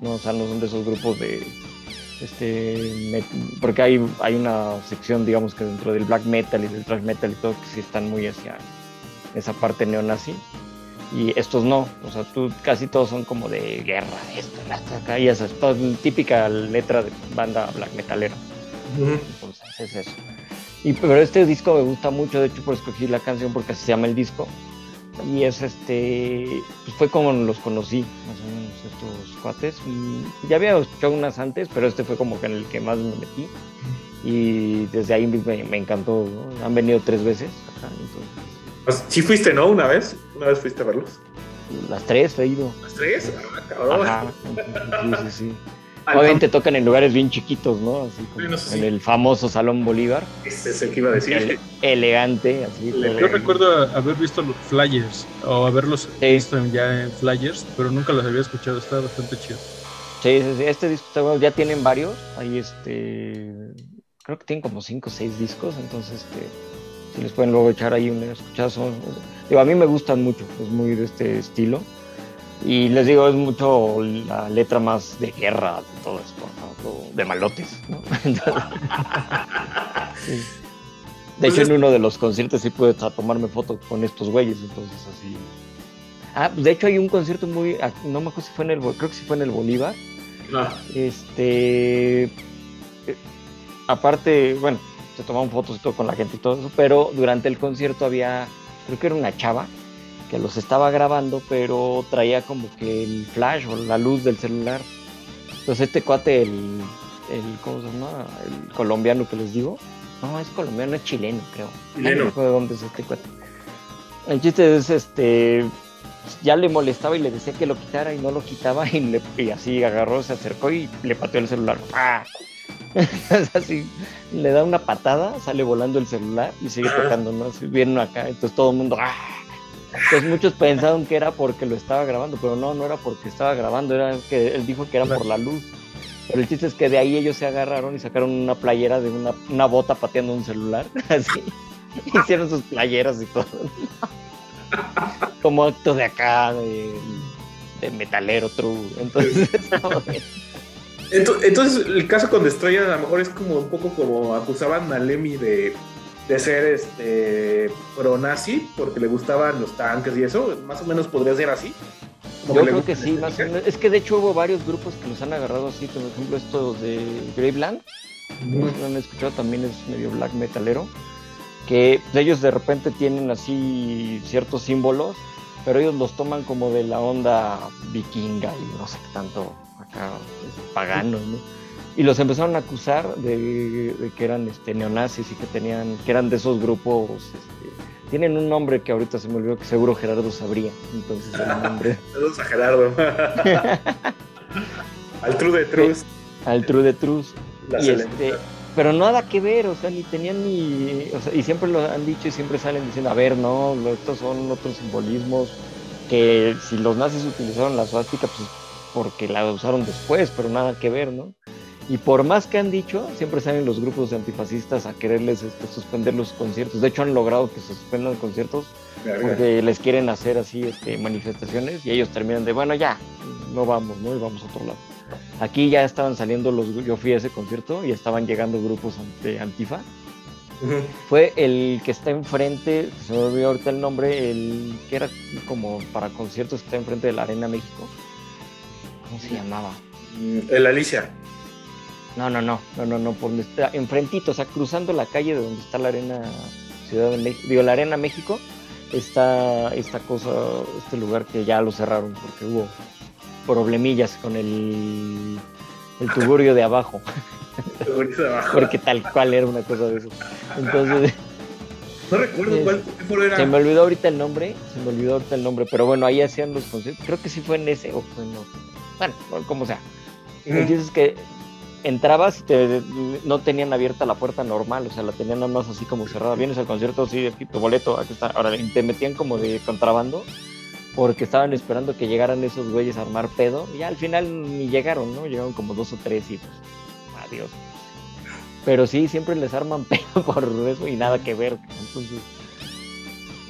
no, o sea, no son de esos grupos de, este, porque hay, hay una sección, digamos que dentro del black metal y del thrash metal y todo, que sí están muy hacia esa parte neonazi, y estos no, o sea, tú casi todos son como de guerra, esto, acá, y esa es toda típica letra de banda black metalera. Entonces es eso. Y, pero este disco me gusta mucho, de hecho por escogí la canción porque así se llama el disco. Y es este, pues fue como los conocí, más o menos, estos cuates. Y ya había escuchado unas antes, pero este fue como que en el que más me metí. Y desde ahí me, me encantó, ¿no? Han venido tres veces acá, entonces, Pues, sí fuiste, ¿no? Una vez. Una vez fuiste a verlos. las tres he ido. ¿Las tres? Ah, cabrón. Ajá, sí, sí, sí. Obviamente tocan en lugares bien chiquitos, ¿no? Así como Bueno, eso sí. en el famoso Salón Bolívar, Ese es el que iba a decir. ele- elegante, así. Yo recuerdo haber visto los flyers o haberlos Sí. visto ya en flyers, pero nunca los había escuchado. Está bastante chido. Sí, sí, sí, este disco está bueno, ya tienen varios, ahí este, creo que tienen como 5 o 6 discos, entonces este, si les pueden luego echar ahí un escuchazo, digo, a mí me gustan mucho, es muy de este estilo, y les digo, es mucho la letra más de guerra, de todo esto, de malotes, ¿no? Entonces, (laughs) sí. De hecho, en uno de los conciertos sí pude tomarme fotos con estos güeyes, entonces así. Ah, pues de hecho hay un concierto muy, ah, no me acuerdo si fue en el, creo que sí fue en el Bolívar, Ah, este. eh, Aparte, bueno, se tomaban fotos y todo con la gente y todo eso, pero durante el concierto había, creo que era una chava que los estaba grabando, pero traía como que el flash o la luz del celular. Entonces este cuate, el, el ¿cómo se llama? El colombiano que les digo. No, es colombiano, es chileno, creo. Chileno. No de dónde es este cuate. El chiste es este ya le molestaba y le decía que lo quitara y no lo quitaba y, le- y así agarró, se acercó y le pateó el celular. ¡Pah! (laughs) Así, le da una patada, sale volando el celular y sigue tocando, ¿no? Así, viene acá, entonces todo el mundo... ¡ah! Entonces muchos pensaron que era porque lo estaba grabando, pero no, no era porque estaba grabando, era que él dijo que era por la luz. Pero el chiste es que de ahí ellos se agarraron y sacaron una playera de una, una bota pateando un celular, (laughs) así. Hicieron sus playeras y todo como acto de acá, de, de metalero true. Entonces, (laughs) Entonces, el caso con Destroyer a lo mejor es como un poco como acusaban a Lemmy de, de ser este pro-nazi porque le gustaban los tanques y eso. Más o menos podría ser así. Como yo creo que sí, más o menos. Es que de hecho hubo varios grupos que los han agarrado así, por ejemplo, estos de Graveland, no si lo han escuchado, también es medio black metalero, que ellos de repente tienen así ciertos símbolos, pero ellos los toman como de la onda vikinga y no sé qué tanto acá es pagano, ¿no? Y los empezaron a acusar de, de que eran este, neonazis y que tenían, que eran de esos grupos, este, tienen un nombre que ahorita se me olvidó que seguro Gerardo sabría, entonces el nombre (laughs) Saludos a Gerardo. (laughs) Al True de True. al True de Trus. La Y este, pero nada que ver, o sea, ni tenían ni, o sea, y siempre lo han dicho y siempre salen diciendo, a ver, no, estos son otros simbolismos que si los nazis utilizaron la suástica, pues porque la usaron después, pero nada que ver, ¿no? Y por más que han dicho, siempre salen los grupos de antifascistas a quererles este, suspender los conciertos. De hecho, han logrado que se suspendan conciertos porque les quieren hacer así este, manifestaciones y ellos terminan de, bueno, ya, no vamos, ¿no? Y vamos a otro lado. Aquí ya estaban saliendo los, yo fui a ese concierto y estaban llegando grupos de Antifa. Fue el que está enfrente, se me olvidó ahorita el nombre, el que era como para conciertos que está enfrente de la Arena México. ¿Cómo se llamaba? Mm, El Alicia. No, no, no, no, no, no, por donde está, enfrentito, o sea, cruzando la calle de donde está la Arena Ciudad de México, digo, la Arena México, está esta cosa, este lugar que ya lo cerraron porque hubo problemillas con el, el tugurio de abajo. Categoría de abajo. porque tal cual era una cosa de eso. Entonces, No recuerdo cuál era. se me olvidó ahorita el nombre, se me olvidó ahorita el nombre, pero bueno, ahí hacían los conciertos, creo que sí fue en ese o fue en otro. Bueno, como sea. Ujú. El chiste es que entrabas y te, no tenían abierta la puerta normal, o sea, la tenían nada más así como cerrada. Vienes al concierto, sí, aquí tu boleto, aquí está. Ahora, te metían como de contrabando porque estaban esperando que llegaran esos güeyes a armar pedo. Y ya al final ni llegaron, ¿no? Llegaron como dos o tres y pues, adiós. Pero sí, siempre les arman (laughs) pedo por eso y nada que ver. Entonces,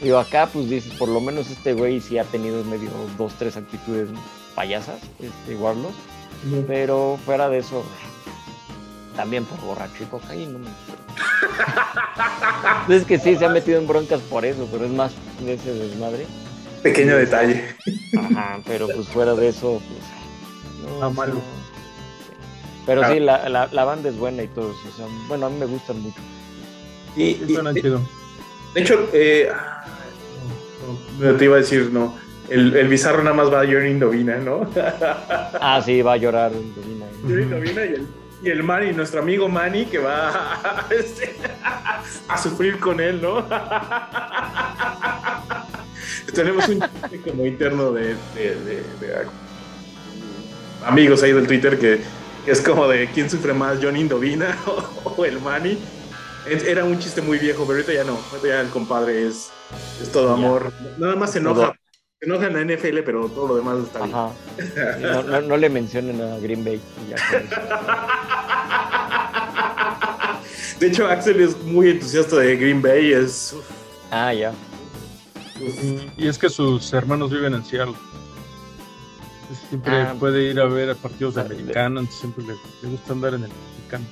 digo, acá pues dices, por lo menos este güey sí ha tenido medio dos, tres actitudes payasas, este, Warlos. Pero fuera de eso, también por borracho y cocaína. (laughs) es que sí, se ha metido en broncas por eso, pero es más de ese desmadre. Pequeño detalle. Ajá, pero pues fuera de eso, pues. no, malo. no. Pero sí, la, la, la banda es buena y todo eso. o sea, bueno, a mí me gustan mucho. Y, Sí, y- suena de, chido. de hecho, eh, ah, no, no, te iba a decir, no. El, el bizarro nada más va a Johnny Indovina, ¿no? (laughs) Ah, sí, va a llorar. Indovina. Indovina y el, y el Manny, nuestro amigo Manny, que va a, (laughs) a sufrir con él, ¿no? (laughs) Tenemos un chiste como interno de, de- de- de amigos ahí del Twitter que, que es como de quién sufre más, Johnny Indovina (laughs) o, o el Manny. Era un chiste muy viejo, pero ahorita ya no. Ahorita ya el compadre es, es todo amor. Nada más se enoja. Se enoja en la NFL, pero todo lo demás está bien. Ajá. No, no, no le mencionen a Green Bay. ya. De hecho, Axel es muy entusiasta de Green Bay. Es. uf, Ah, ya. Y, es que sus hermanos viven en Seattle. Siempre Ah. puede ir a ver a partidos de Ah, de- americano, entonces siempre le, le gusta andar en el americano.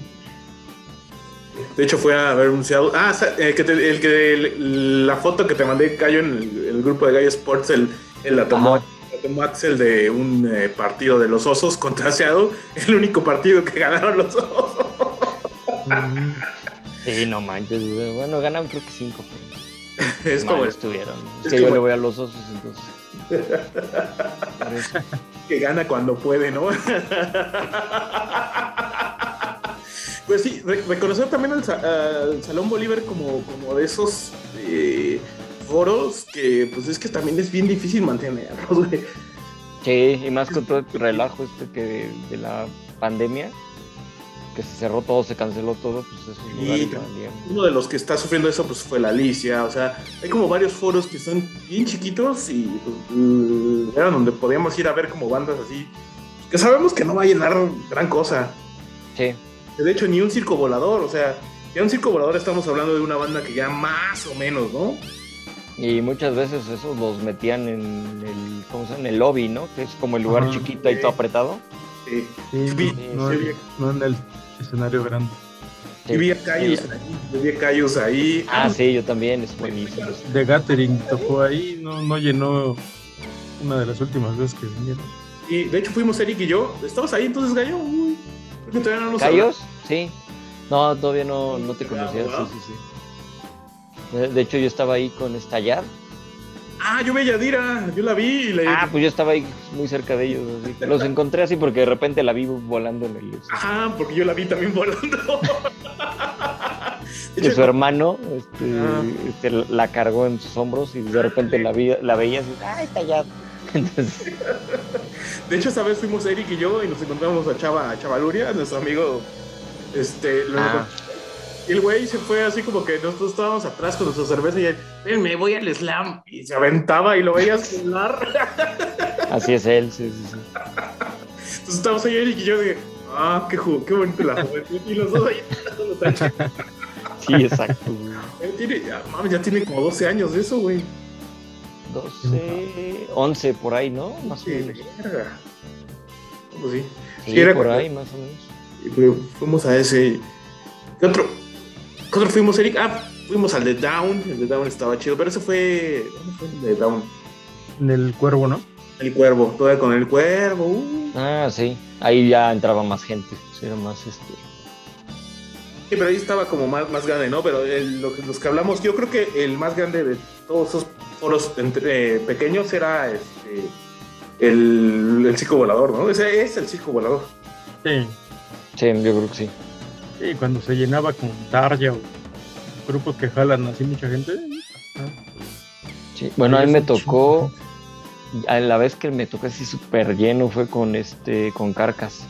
De hecho, fue a ver un Seattle. Ah, sa- eh, que te- el que el- la foto que te mandé cayó en el, el grupo de Gallo Sports. El, el la tomó, Axel de un eh, partido de los Osos contra Seattle. El único partido que (laughs) ganaron los Osos. Sí, no manches. güey. Bueno, ganaron creo que cinco. Pero (laughs) Es como estuvieron. Es que yo le voy a los osos, entonces. (laughs) Que gana cuando puede, ¿no? (laughs) Pues sí, re- reconocer también al, Sa- al Salón Bolívar como, como de esos eh, foros que pues es que también es bien difícil mantenerlos, güey. Sí, y más con todo el relajo este que de, de la pandemia, que se cerró todo, se canceló todo, pues Sí, lugares claro. valían. Uno de los que está sufriendo eso pues fue la Alicia, o sea, hay como varios foros que son bien chiquitos y pues, eran donde podíamos ir a ver como bandas así, que sabemos que no va a llenar gran cosa. Sí, De hecho, ni un circo volador, o sea, ya un circo volador estamos hablando de una banda que ya más o menos, ¿no? y muchas veces esos los metían en el, ¿cómo se llama? En el lobby, ¿no? Que es como el lugar Ajá. chiquito y todo apretado. Sí. No, sí, en- vi- no en el escenario grande. Y vi a Sí. Cayus ahí, yo vi a Cayus ahí. Ah, sí, yo también, es buenísimo. De Gathering tocó ahí, no, no llenó una de las últimas veces que vinieron. Y de hecho fuimos Eric y yo. ¿Estabas ahí entonces, Gallo? Uy, creo que todavía no nos ¿Callos? Sí. No, todavía no, no te Ah, conocía, ¿verdad? sí, sí, sí. De, de hecho, yo estaba ahí con Estallar. Ah, yo vi a Yadira, yo la vi y le Ah, pues yo estaba ahí muy cerca de ellos. así. Los encontré así porque de repente la vi volando en el... Ajá, porque yo la vi también volando. (laughs) Hecho, su hermano este, Ah. este, la cargó en sus hombros y de repente la, vi, la veía así, ¡ay, está allá! (laughs) Entonces, de hecho, esa vez fuimos Eric y yo y nos encontramos a Chava, a Chavaluria, nuestro amigo. Este, lo Ah. Y el güey se fue así como que nosotros estábamos atrás con nuestra cerveza y él, "Ven, me voy al slam. Y se aventaba y lo veías hablar. (laughs) así es él, sí, sí, sí. Entonces estábamos ahí y yo de, ah, qué, ju qué bonito la juventud. Y los dos ahí. Sí, exacto. Él tiene, ya, mames, ya tiene como 12 años de eso, güey. 12, 11 por ahí, ¿no? Más o Sí, menos. verga. Pues sí. Sí, Sí, era por ahí, más o menos. Fuimos a ese. ¿Qué otro? ¿Qué otro fuimos, Eric? Ah, fuimos al de Down. El de Down estaba chido, pero ese fue. ¿Dónde fue el de Down? En el cuervo, ¿no? El cuervo, todavía con el cuervo. uh. Ah, sí. Ahí ya entraba más gente. sí, era más este. Sí, pero ahí estaba como más, más grande, ¿no? Pero el- lo que- los que hablamos, yo creo que el más grande de todos esos foros entre, eh, pequeños era este. El, el circo volador, ¿no? Ese es el circo volador. Sí. Sí, yo creo que sí. Sí, cuando se llenaba con Tarja o grupos que jalan así mucha gente. Sí, Bueno, a mí me tocó, a la vez que me tocó así súper lleno fue con este, con Carcas.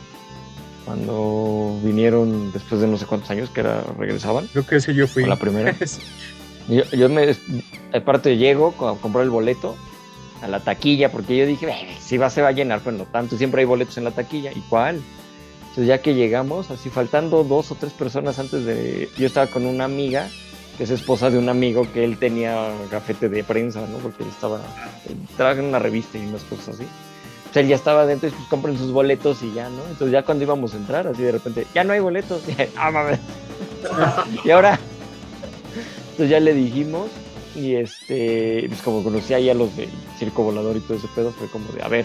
Cuando vinieron después de no sé cuántos años que era, regresaban. Creo que ese yo fui. La primera. (laughs) Yo, yo me, aparte llego a comprar el boleto a la taquilla, porque yo dije, "Eh, si va, se va a llenar, pues no tanto, siempre hay boletos en la taquilla. ¿Y cuál? Entonces ya que llegamos, así faltando dos o tres personas antes de... Yo estaba con una amiga, que es esposa de un amigo que él tenía gafete de prensa, ¿no? Porque él estaba... él trabaja en una revista y unas cosas así. Entonces él ya estaba adentro y pues compren sus boletos y ya, ¿no? Entonces ya cuando íbamos a entrar, así de repente, ya no hay boletos. (laughs) ah, y ahora... Entonces ya le dijimos y este, pues como conocía ya los del circo volador y todo ese pedo, fue como de, a ver,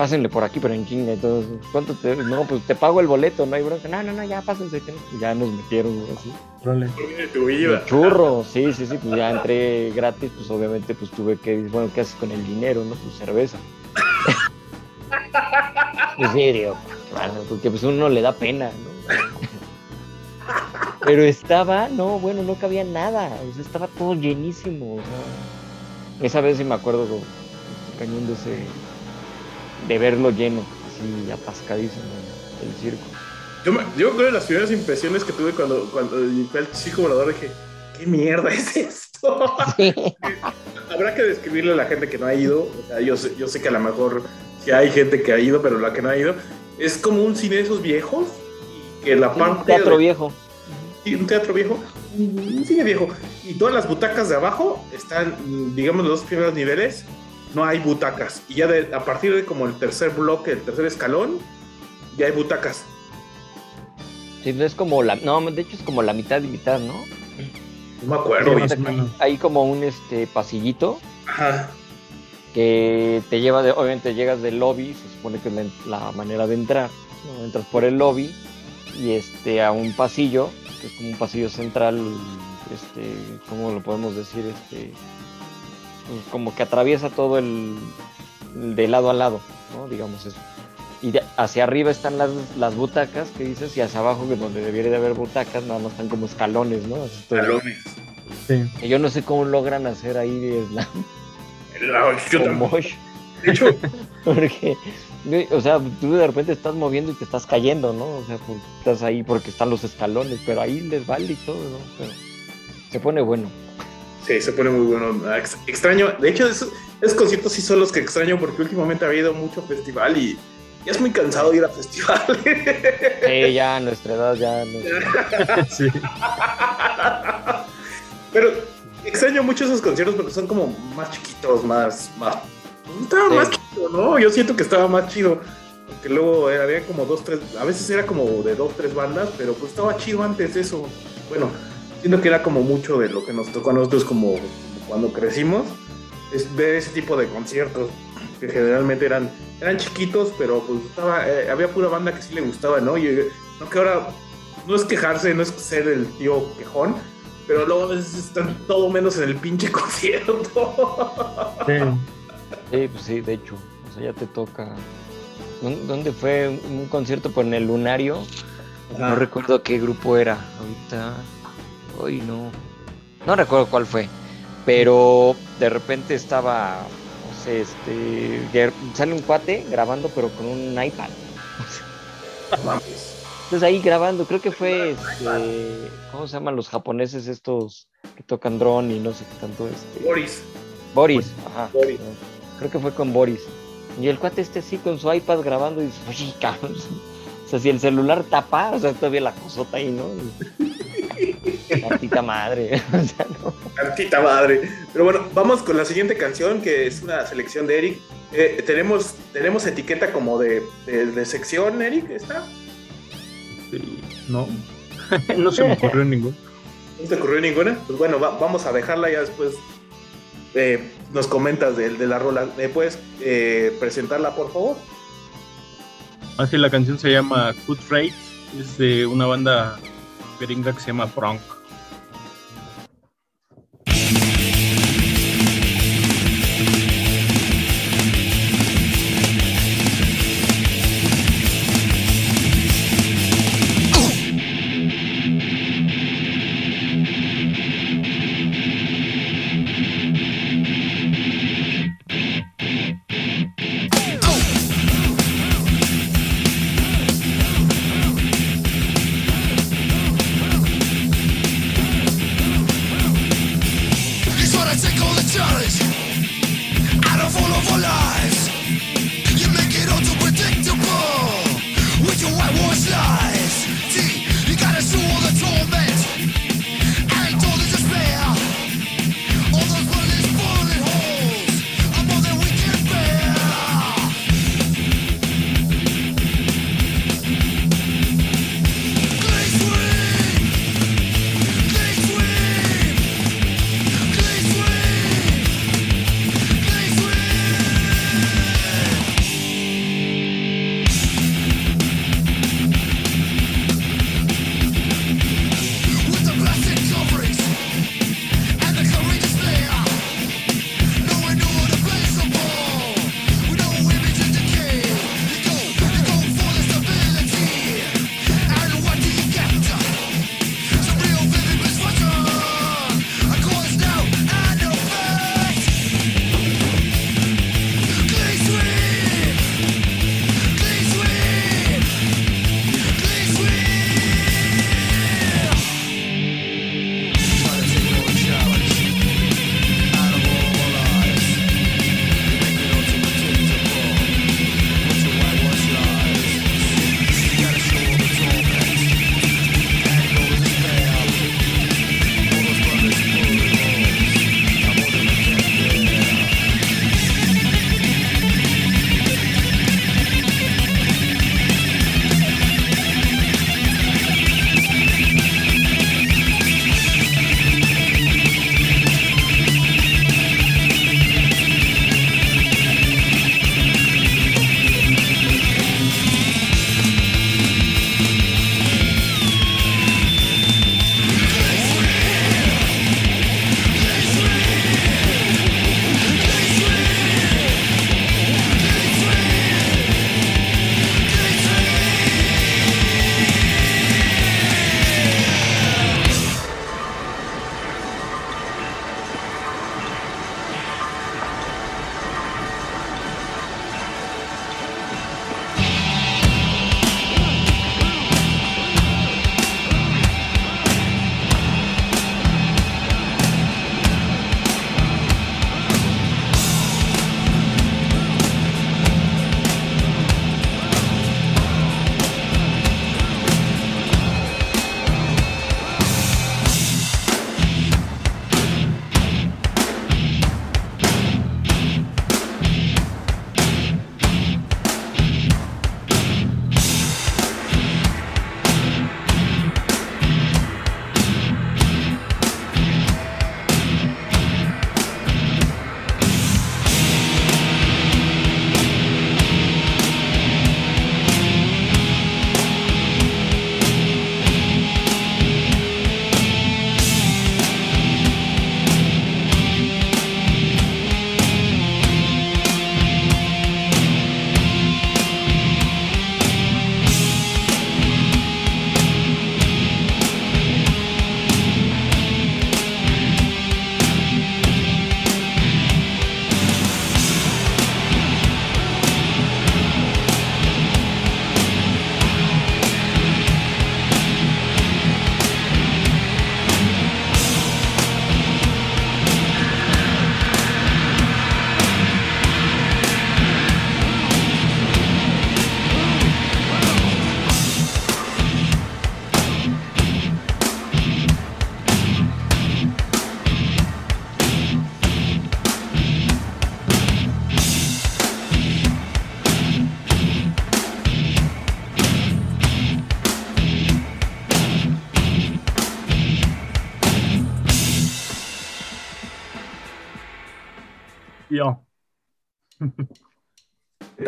pásenle por aquí, pero en chinga. Entonces, ¿cuánto te.? No, pues te pago el boleto, no hay bronca. No, no, no, ya pásense. que no. Y Ya nos metieron, güey, así. Tu. Churro, sí, sí, sí, pues ya entré gratis, pues obviamente pues tuve que, bueno, ¿qué haces con el dinero, no? (laughs) Pues cerveza. pues digo, claro, porque pues uno le da pena, ¿no? Pero estaba, no, bueno, no cabía nada, o sea, estaba todo llenísimo, o sea, esa vez sí me acuerdo este, cañón de ese, de verlo lleno, así atascadísimo el circo. Yo, me, yo creo que las primeras impresiones que tuve cuando, cuando fue al circo volador dije, ¿qué mierda es esto? (laughs) (laughs) Habrá que describirle a la gente que no ha ido. O sea, yo, sé, yo sé que a lo mejor sí hay gente que ha ido, pero la que no ha ido es como un cine de esos viejos y que la Un parte teatro de- viejo. Sí, un teatro viejo, un cine viejo. Y todas las butacas de abajo están, digamos, los dos primeros niveles, no hay butacas. Y ya de- a partir de como el tercer bloque, el tercer escalón, ya hay butacas. Sí, es como la, no, de hecho es como la mitad y mitad, ¿no? No me acuerdo. Sí. Hay como un este pasillito Ajá. que te lleva de, obviamente llegas del lobby, se supone que es la, la manera de entrar, ¿no? entras por el lobby y este a un pasillo, que es como un pasillo central, este, ¿cómo lo podemos decir? Este, pues, como que atraviesa todo el, el de lado a lado, ¿no? Digamos eso. Y de- hacia arriba están las, las butacas que dices, y hacia abajo, que donde debería de haber butacas, nada más están como escalones, ¿no? Escalones. Sí. Que Yo no sé cómo logran hacer ahí de slam La- yo. De hecho, (laughs) Porque, o sea, tú de repente estás moviendo y te estás cayendo, ¿no? O sea, porque estás ahí porque están los escalones, pero ahí les vale y todo, ¿no? Pero se pone bueno. Sí, se pone muy bueno. Ah, ex- Extraño. De hecho, esos, esos conciertos sí son los que extraño porque últimamente ha habido mucho festival y ya es muy cansado de ir a festivales. (laughs) Sí, ya a nuestra edad ya no. (laughs) Sí. Pero extraño mucho esos conciertos porque son como más chiquitos, más. más estaba Sí. más chido, ¿no? Yo siento que estaba más chido. Porque luego había como dos, tres. A veces era como de dos, tres bandas, pero pues estaba chido antes eso. Bueno, siento que era como mucho de lo que nos tocó a nosotros como, cuando crecimos. Es ver ese tipo de conciertos que generalmente eran, eran chiquitos, pero pues estaba, eh, había pura banda que sí le gustaba, ¿no? Y no que ahora no es quejarse, no es ser el tío quejón, pero luego a veces están todo menos en el pinche (laughs) concierto. Sí. Sí, pues sí, de hecho. O sea, ya te toca. ¿Dó- ¿Dónde fue un un concierto? Pues en el Lunario. No recuerdo qué grupo era. Ahorita. Hoy no. No recuerdo cuál fue. Pero de repente estaba. No sé, este. Sale un cuate grabando, pero con un iPad. Entonces ahí grabando, creo que fue este. ¿Cómo se llaman los japoneses estos que tocan dron y no sé qué tanto este? Boris. Boris, ajá. Boris. Creo que fue con Boris. Y el cuate este sí con su iPad grabando y dice, oye, cabrón. O sea, si el celular tapa, o sea, todavía la cosota ahí, ¿no? (laughs) Tantita madre. (laughs) O sea, no. Tantita madre. Pero bueno, vamos con la siguiente canción, que es una selección de Eric. Eh, tenemos, tenemos etiqueta como de, de, de sección, Eric, ¿está? Sí. No. (laughs) no se me ocurrió ninguno. ¿No te ocurrió ninguna? Pues bueno, va- vamos a dejarla ya después. eh, nos comentas de, de la rola. ¿Me puedes eh, presentarla, por favor? Así la canción se llama Good Rate. Es de una banda gringa que se llama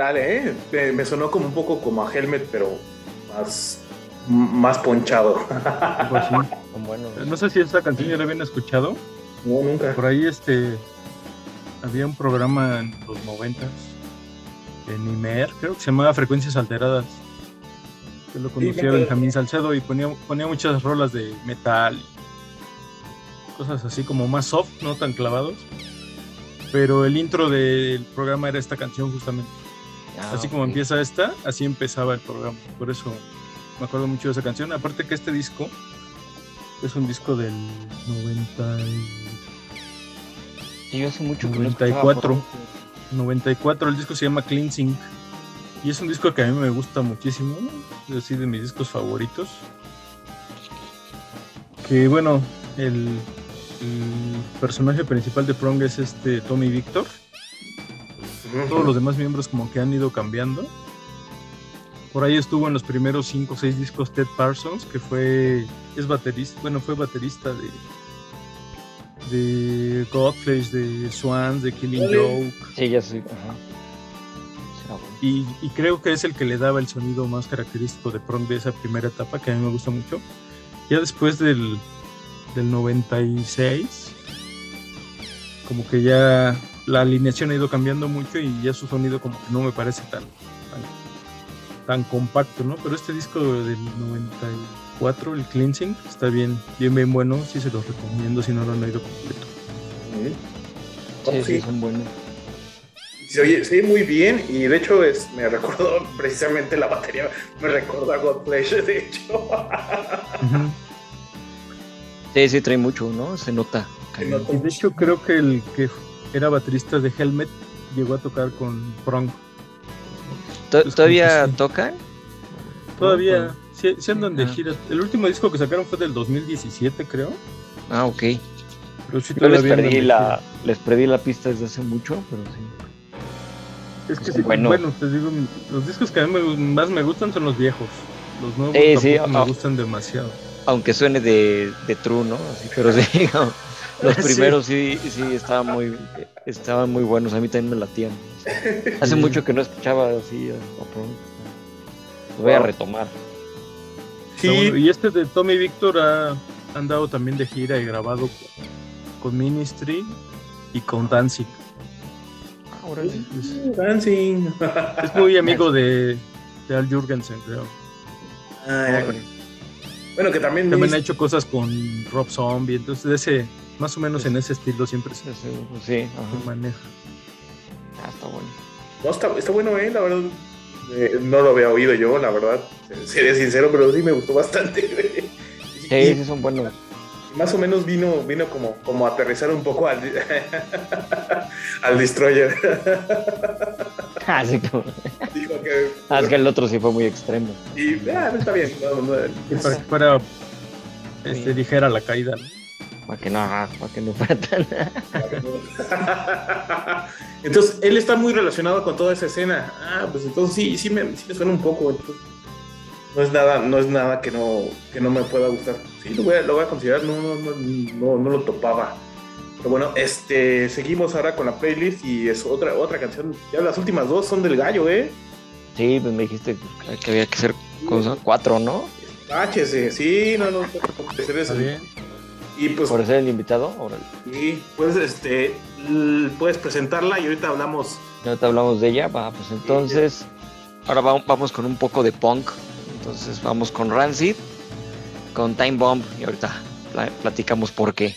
tal, ¿eh? Me sonó como un poco como a Helmet, pero más, más ponchado. Pues sí. Eh, no sé si esta canción ya la habían escuchado. No, nunca. Por ahí este había un programa en los noventas en Imer, creo que se llamaba Frecuencias Alteradas. Que lo conducía sí, Benjamín. Salcedo y ponía, ponía muchas rolas de metal cosas así como más soft, no tan clavados. Pero el intro del programa era esta canción justamente. Ah, así como empieza esta, así empezaba el programa. Por eso me acuerdo mucho de esa canción. Aparte que este disco es un disco del 90 y... Yo hace mucho 94. El disco se llama Cleansing. Y es un disco que a mí me gusta muchísimo, es decir, de mis discos favoritos. Que bueno, el, el personaje principal de Prong es este Tommy Victor todos los demás miembros como que han ido cambiando. Por ahí estuvo en los primeros 5 o 6 discos Ted Parsons, que fue, es baterista, bueno, fue baterista de, de Godflesh, de Swans, de Killing. Joke. Sí, ya sé. Ajá. Y, y creo que es el que le daba el sonido más característico de Prong de esa primera etapa, que a mí me gusta mucho. Ya después del, del 96, como que ya la alineación ha ido cambiando mucho y ya su sonido como que no me parece tan, tan, tan compacto, ¿no? Pero este disco del 94, el Cleansing, está bien, bien, bien bueno, sí se los recomiendo si no lo han oído completo. Sí, sí, Sí. son buenos. Se oye, se oye muy bien y de hecho es, me recordó precisamente la batería, me recordó a Godflesh, de hecho. Sí, sí, trae mucho, ¿no? Se nota. Se cañón. nota. Y de hecho creo que el que era baterista de Helmet llegó a tocar con Prong. ¿To- Es como ¿Todavía tocan? Todavía, sí, sí andan de Ah. gira. El último disco que sacaron fue del 2017, creo. Ah, ok. Pero sí Yo les perdí la, les perdí la pista desde hace mucho, pero sí. Es que son sí, buenos. bueno, te digo, los discos que a mí me- más me gustan son los viejos. Los nuevos Sí, sí, tampoco ah. me gustan demasiado. Aunque suene de, de true, ¿no? Así, pero (laughs) sí, los (laughs) Sí. primeros sí, sí estaban muy, estaban muy buenos. A mí también me latían. Hace Sí. mucho que no escuchaba así a, a Prong. Lo voy a retomar. Bueno. Y este de Tommy Victor ha andado también de gira y grabado con, Ministry y con Danzig. Ah, órale. Es, Dancing. es muy amigo de, de Al Jurgensen, creo. Ah, ya. Bueno, que también, También ha hecho cosas con Rob Zombie, entonces de ese, más o menos en ese estilo siempre se, Sí, sí, maneja. Ah, está bueno. No, está, está bueno, eh, la verdad. eh, no lo había oído yo, la verdad. Seré sincero, pero sí me gustó bastante. (laughs) güey. Sí, sí, son buenos. más o menos vino, vino como, como a aterrizar un poco al, (laughs) al Destroyer. (laughs) Ah, sí, como- Dijo que. ah, es que el otro sí fue muy extremo. Y ah, está bien. no, no, Y para que fuera este, ligera la caída. ¿no? Para que no, para que no fuera tan. entonces, él está muy relacionado con toda esa escena. Ah, pues entonces sí, sí me, sí me suena un poco. entonces, no es nada, no es nada que no, que no me pueda gustar. Sí, lo voy a, lo voy a considerar, no, no, no, no, no lo topaba. Pero bueno, este, seguimos ahora con la playlist y es otra, otra canción. Ya las últimas dos son del gallo, ¿eh? Sí, pues me dijiste que había que ser cosa, cuatro, ¿no? Páchese, sí, no, no, no, puede ser eso. Está bien. Y pues, Por ser el invitado. Órale. sí, pues, este, puedes presentarla y ahorita hablamos. Te hablamos de ella, va, pues entonces. Ahora va- vamos con un poco de punk. Entonces vamos con Rancid, con Time Bomb y ahorita pla- platicamos por qué.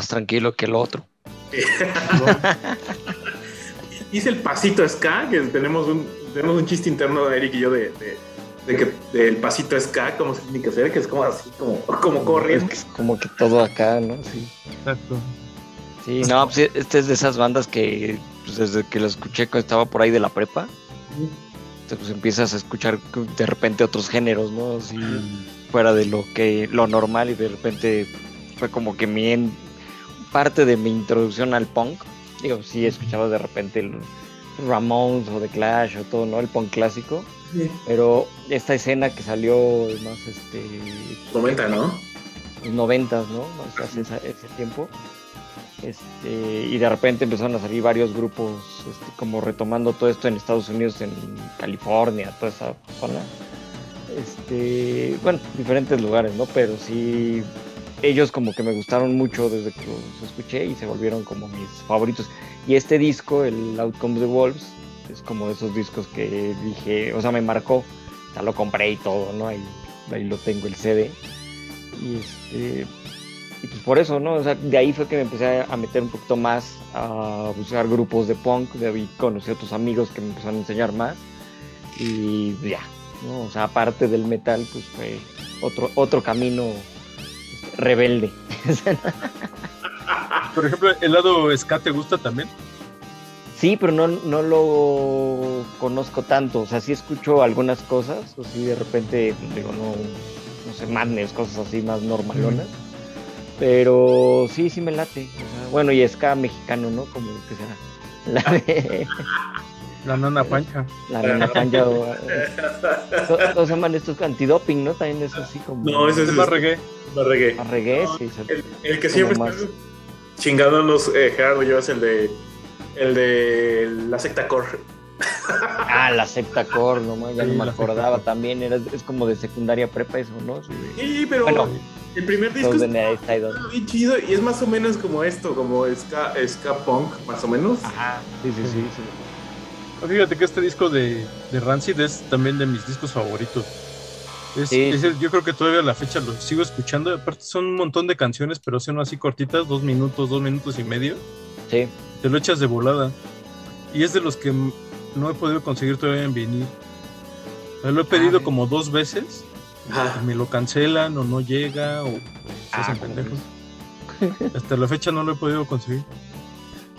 Más tranquilo que el otro. (laughs) Hice el pasito ska, que tenemos un, tenemos un chiste interno, Eric y yo, de, de, de que del pasito ska, cómo se tiene que hacer, que es como así, como, como Es corriendo. que es como que todo acá, ¿no? Sí. Exacto. Sí, no, pues este es de esas bandas que pues, desde que lo escuché cuando estaba por ahí de la prepa, te- pues empiezas a escuchar de repente otros géneros, ¿no? Así fuera de lo que lo normal y de repente fue como que mi parte de mi introducción al punk. Digo, sí escuchaba de repente el Ramones o The Clash o todo, ¿no? El punk clásico. Pero esta escena que salió más este 90, ¿no? los noventas, ¿no? O sea, hace esa- ese tiempo. Este, y de repente empezaron a salir varios grupos este, como retomando todo esto en Estados Unidos, en California, toda esa zona. Este, bueno, diferentes lugares, ¿no? Pero sí, ellos como que me gustaron mucho desde que los escuché y se volvieron como mis favoritos. Y este disco, el Out Comes the Wolves, es como de esos discos que dije, o sea, me marcó. Sea, lo compré y todo, ¿no? Ahí, ahí lo tengo el CD. Y este. Y pues por eso, ¿no? O sea, de ahí fue que me empecé a meter un poquito más a buscar grupos de punk. De ahí conocí otros amigos que me empezaron a enseñar más. Y ya, ¿no? O sea, aparte del metal, pues fue otro, otro camino rebelde. (laughs) Por ejemplo, ¿el lado ska te gusta también? Sí, pero no, no lo conozco tanto. O sea, sí escucho algunas cosas, o sí de repente, digo, no, no sé, madness, cosas así más normalonas. Pero sí, sí me late. O sea, bueno, y ska mexicano, ¿no? Como que será. (laughs) La de La nana pancha. la nana panja o. ¿Cómo se llaman estos antidoping, no? También es así como. No, ese Es es más reggae. más reggae. a reggae, sí. El, el que siempre más. está chingándonos, eh, Gerardo, yo es el de el de la secta core. (laughs) Ah, la secta core, no más, ya Sí, no me secta acordaba también. Era, es como de secundaria prepa eso, ¿no? Sí, pero Bueno, el primer disco es bien chido y es más o menos como esto, como ska, ska punk, más o menos. Ajá, sí, sí, sí. sí. Fíjate que este disco de, de Rancid es también de mis discos favoritos. Es, Sí. es el- yo creo que todavía a la fecha lo sigo escuchando. Aparte son un montón de canciones, pero son así cortitas, dos minutos, dos minutos y medio. Sí. Te lo echas de volada. Y es de los que no he podido conseguir todavía en vinil. Lo he pedido Ah, como dos veces. Y me lo cancelan o no llega o se Ah, hacen ¿cómo pendejos. Hasta la fecha no lo he podido conseguir.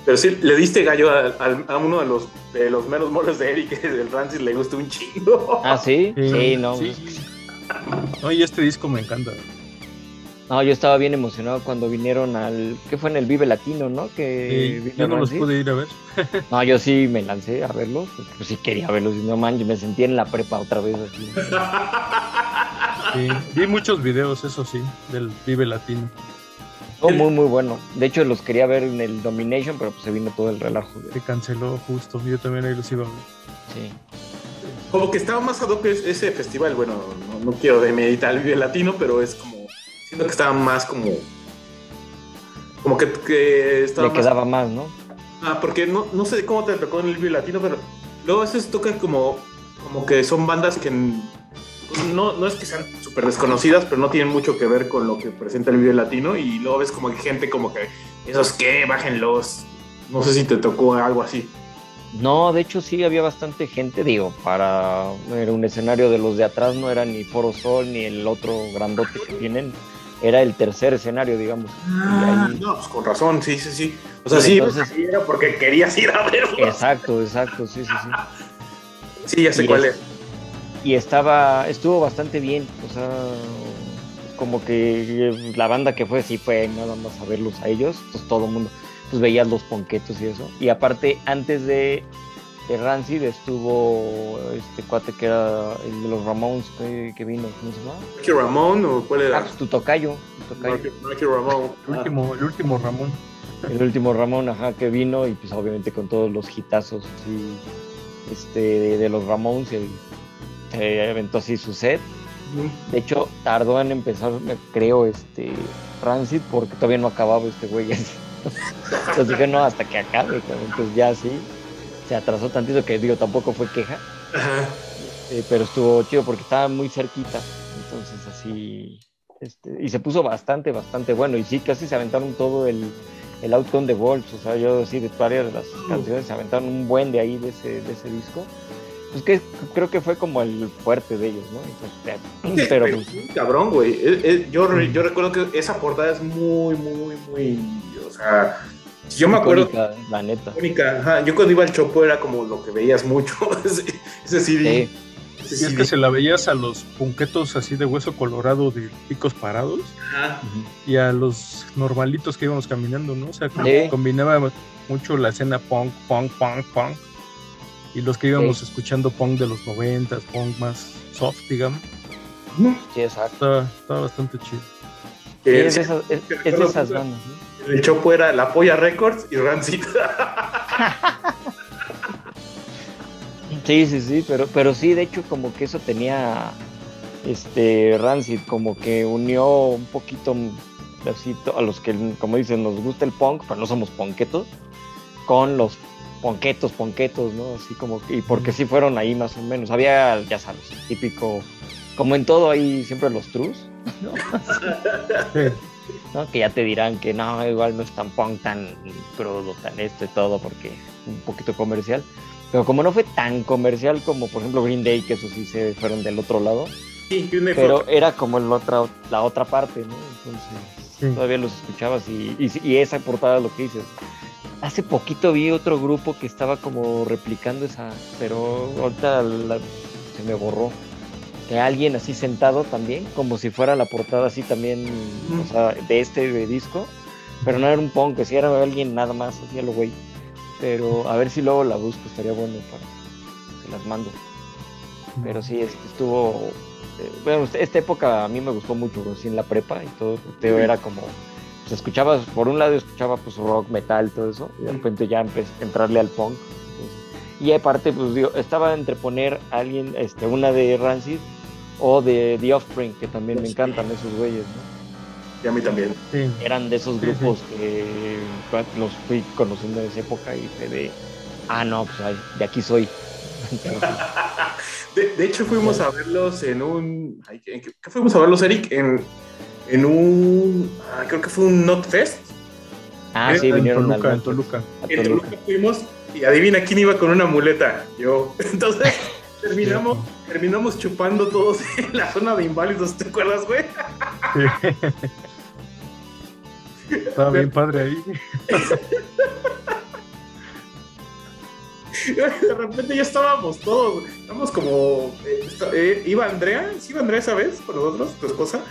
Pero sí, le diste gallo a, a- a uno de los, de los menos moles de Eric, (laughs) que del Rancid le gusta un chingo. Ah, sí. Sí, no. sí. No, y este disco me encanta. No, yo estaba bien emocionado cuando vinieron al. ¿Qué fue en el Vive Latino, no? Que yo no los pude ir a ver. (laughs) No, yo sí me lancé a verlos. Pues, pues sí quería verlos. Y no manches, me sentí en la prepa otra vez así. Sí, vi muchos videos, eso sí, del Vive Latino. Oh, muy, muy bueno. De hecho, los quería ver en el Domination, pero pues se vino todo el relajo. Se canceló justo. Yo también ahí los iba a ver. Sí. Como que estaba más ad hoc es- ese festival, bueno, no, no quiero demeditar el Vive Latino, pero es como, siento que estaba más como, como que, que estaba Le más- quedaba más, ¿no? Ah, porque no, no sé cómo te tocó en el Vive Latino, pero luego a veces tocan como, como que son bandas que no, no es que sean súper desconocidas, pero no tienen mucho que ver con lo que presenta el Vive Latino y luego ves como que gente como que, esos que, bájenlos. No sé si te tocó algo así. No, de hecho sí había bastante gente, digo, para era un escenario de los de atrás, no era ni Foro Sol ni el otro grandote que tienen, era el tercer escenario, digamos. Y ahí- No, pues con razón, sí, sí, sí. O sea, sí, Entonces- era porque querías ir a verlo. Exacto, exacto, sí, sí, sí. (laughs) Sí, ya sé Y cuál es- es. Y estaba, estuvo bastante bien, o sea, como que la banda que fue, sí fue nada más a verlos a ellos, pues todo el mundo, pues veías los ponquetos y eso. Y aparte, antes de de Rancid estuvo este cuate que era el de los Ramones que, que vino, ¿cómo se llama? ¿Marky Ramón o cuál Ah, era? pues tu tocayo, tu tocayo. Marky, Marky Ramón. El último, el último Ramón. El último Ramón, ajá, que vino y pues obviamente con todos los hitazos así, este, de, de los Ramones, el, se aventó así su set. De hecho, tardó en empezar, creo, este Rancid porque todavía no acababa este güey. (laughs) Entonces dije, no, hasta que acabe, cabrón. Entonces ya sí, se atrasó tantito que digo, tampoco fue queja, Ajá. eh, pero estuvo chido porque estaba muy cerquita. Entonces así, este, y se puso bastante, bastante bueno. Y sí, casi se aventaron todo el, el Outcome de Wolves. O sea, yo sí, de varias de las canciones se aventaron un buen de ahí de ese, de ese disco. Pues que creo que fue como el fuerte de ellos, ¿no? Entonces, pero pues, Cabrón, güey. Yo, yo recuerdo que esa portada es muy, muy, muy. O sea, si yo me acuerdo. icónica, la neta. icónica, ajá. Yo cuando iba al Chopo era como lo que veías mucho. (laughs) ese, ese CD. Sí. Ese Y es que se la veías a los punquetos así de hueso colorado de picos parados Ajá. y a los normalitos que íbamos caminando, ¿no? O sea, Sí. combinaba mucho la escena punk, punk, punk, punk. Y los que íbamos escuchando punk de los noventas, punk más soft, digamos. Sí, exacto. Estaba, bastante chido. Sí, es, de esas, es- es de esas bandas, ¿no? El Chopo era La Polla Records y Rancid. (laughs) Sí, sí, sí, pero, pero sí, de hecho, como que eso tenía este Rancid, como que unió un poquito así, a los que, como dicen, nos gusta el punk, pero no somos ponquetos, con los ponquetos, ponquetos, ¿no? Así como que, y porque sí fueron ahí más o menos. Había, ya sabes, el típico, como en todo ahí siempre los trus, ¿no? Sí. (laughs) ¿no? Que ya te dirán que no, igual no es tan punk, tan crudo, tan esto y todo, porque es un poquito comercial. Pero como no fue tan comercial como, por ejemplo, Green Day, que eso sí se fueron del otro lado, Sí, pero era como el otra, la otra parte, ¿no? Entonces, Sí. todavía los escuchabas y, y, y esa portada es lo que dices. Hace poquito vi otro grupo que estaba como replicando esa, pero ahorita la- se me borró. Que alguien así sentado también, como si fuera la portada así también, o sea, de este disco, pero no era un punk, si era alguien nada más, así a lo güey. Pero a ver si luego la busco, estaría bueno para se las mando. Pero sí, estuvo. eh, bueno, esta época a mí me gustó mucho, así en la prepa y todo. Era como. Pues escuchabas, por un lado escuchaba pues rock, metal, todo eso, y de repente ya empecé a entrarle al punk. entonces, y aparte, pues digo, estaba entre poner a alguien, este, una de Rancid o de The Offspring, que también me encantan esos güeyes, ¿no? Y a mí también. Sí. Eran de esos Sí, grupos que los fui conociendo en esa época y fue de, ah, no, pues ay, de aquí soy. (laughs) De, de hecho, fuimos a verlos en un. ay, ¿en ¿Qué, qué fuimos a verlos, Eric? En, en un. ah, creo que fue un Not Fest. ah, Eh, sí, En vinieron Toluca, en Toluca. En Toluca. Toluca fuimos y adivina quién iba con una muleta. Yo. (laughs) Entonces, terminamos, terminamos chupando todos (laughs) en la zona de inválidos. ¿Te acuerdas, güey? Estaba bien padre ahí. (laughs) De repente ya estábamos todos. Estábamos como. eh, está- eh, ¿Iba Andrea? ¿Sí iba Andrea esa vez con nosotros, tu esposa?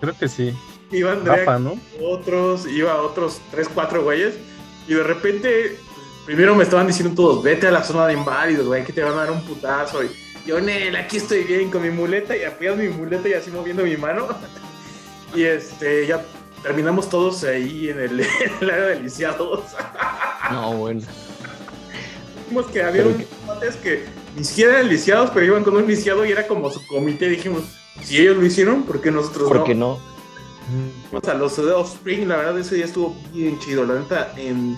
Creo que sí. Iba Andrea. Rafa, ¿no? otros, iba otros tres, cuatro güeyes, y de repente, primero me estaban diciendo todos, vete a la zona de inválidos, güey, que te van a dar un putazo, y yo, Nel, aquí estoy bien con mi muleta, y apoyas mi muleta y así moviendo mi mano, (laughs) y este, ya terminamos todos ahí en el, (laughs) en el área de lisiados. No, bueno. Vimos que había Pero unos cuates que ni siquiera eran lisiados, pero iban con un lisiado y era como su comité, dijimos, si ellos lo hicieron, ¿por qué nosotros ¿Por no? qué no? Fuimos a los de Offspring, la verdad ese día estuvo bien chido, la neta, en,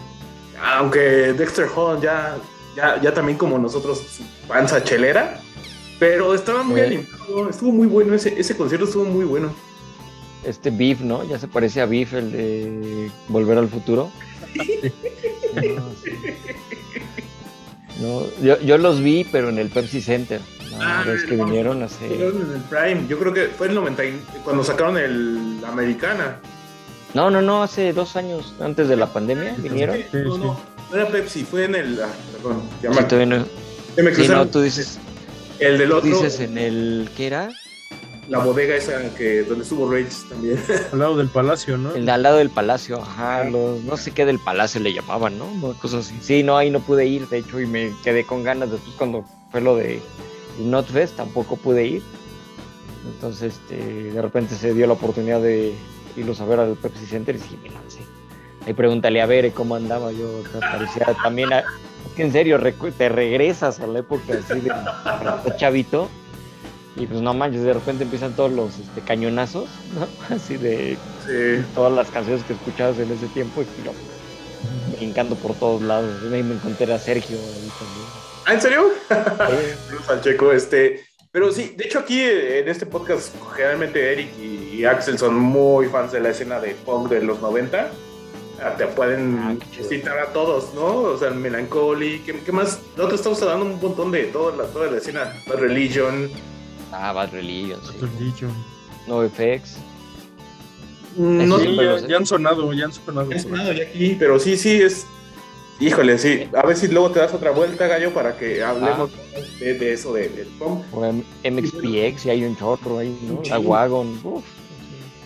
aunque Dexter Holland ya, ya, ya también como nosotros, su panza chelera, pero estaba muy Eh. animado, estuvo muy bueno, ese, ese concierto estuvo muy bueno. Este Beef, ¿no? Ya se parece a Beef, el de Volver al Futuro. No, (laughs) sí. No, yo, yo los vi, pero en el Pepsi Center. Ah, vez que no. vinieron hace. En el Prime, yo creo que fue el 90, y- cuando sacaron el Americana. No, no, no, hace dos años, antes de la pandemia, vinieron. Sí, no, sí. no, no era Pepsi, fue en el, ah, perdón, Sí, no- ya me no, tú dices, el del otro, dices en el. ¿Qué era? la bodega esa que donde estuvo Rage también. (laughs) Al lado del palacio, ¿no? El de al lado del palacio, ajá, los, no sé qué del palacio le llamaban, ¿no? Una cosa así. Sí, no, ahí no pude ir, de hecho, y me quedé con ganas. Después cuando fue lo de Notfest, tampoco pude ir. Entonces, este, de repente se dio la oportunidad de irlos a ver al Pepsi Center y sí, me lancé. Ahí pregúntale a ver cómo andaba yo, parecía también, a- es que en serio, te regresas a la época así de chavito y pues no manches, de repente empiezan todos los este, cañonazos, ¿no? (laughs) Así de Sí. todas las canciones que escuchabas en ese tiempo y yo brincando por todos lados. Ahí me encontré a Sergio ahí también. ¿Ah, en serio? (laughs) Saludos al Checo, este. Pero sí, de hecho aquí eh, en este podcast generalmente Eric y, y Axel son muy fans de la escena de punk de los 90. Ah, Te Ah, pueden chido. citar a todos, ¿no? O sea, Melancholy, ¿qué, qué más? Nosotros estamos hablando un montón de toda la, toda la escena. Bad Religion. Ah, Bad Religion, sí. Religion. No FX. No Sí, ya, ya han sonado, ya han sonado. he sonado ya aquí, pero sí, sí, es. Híjole, sí. A ver si luego te das otra vuelta, Gallo, para que hablemos Ah. de, de eso de- del punk. O M- MXPX, y hay un chorro ahí, ¿no? La. Wagon. uf.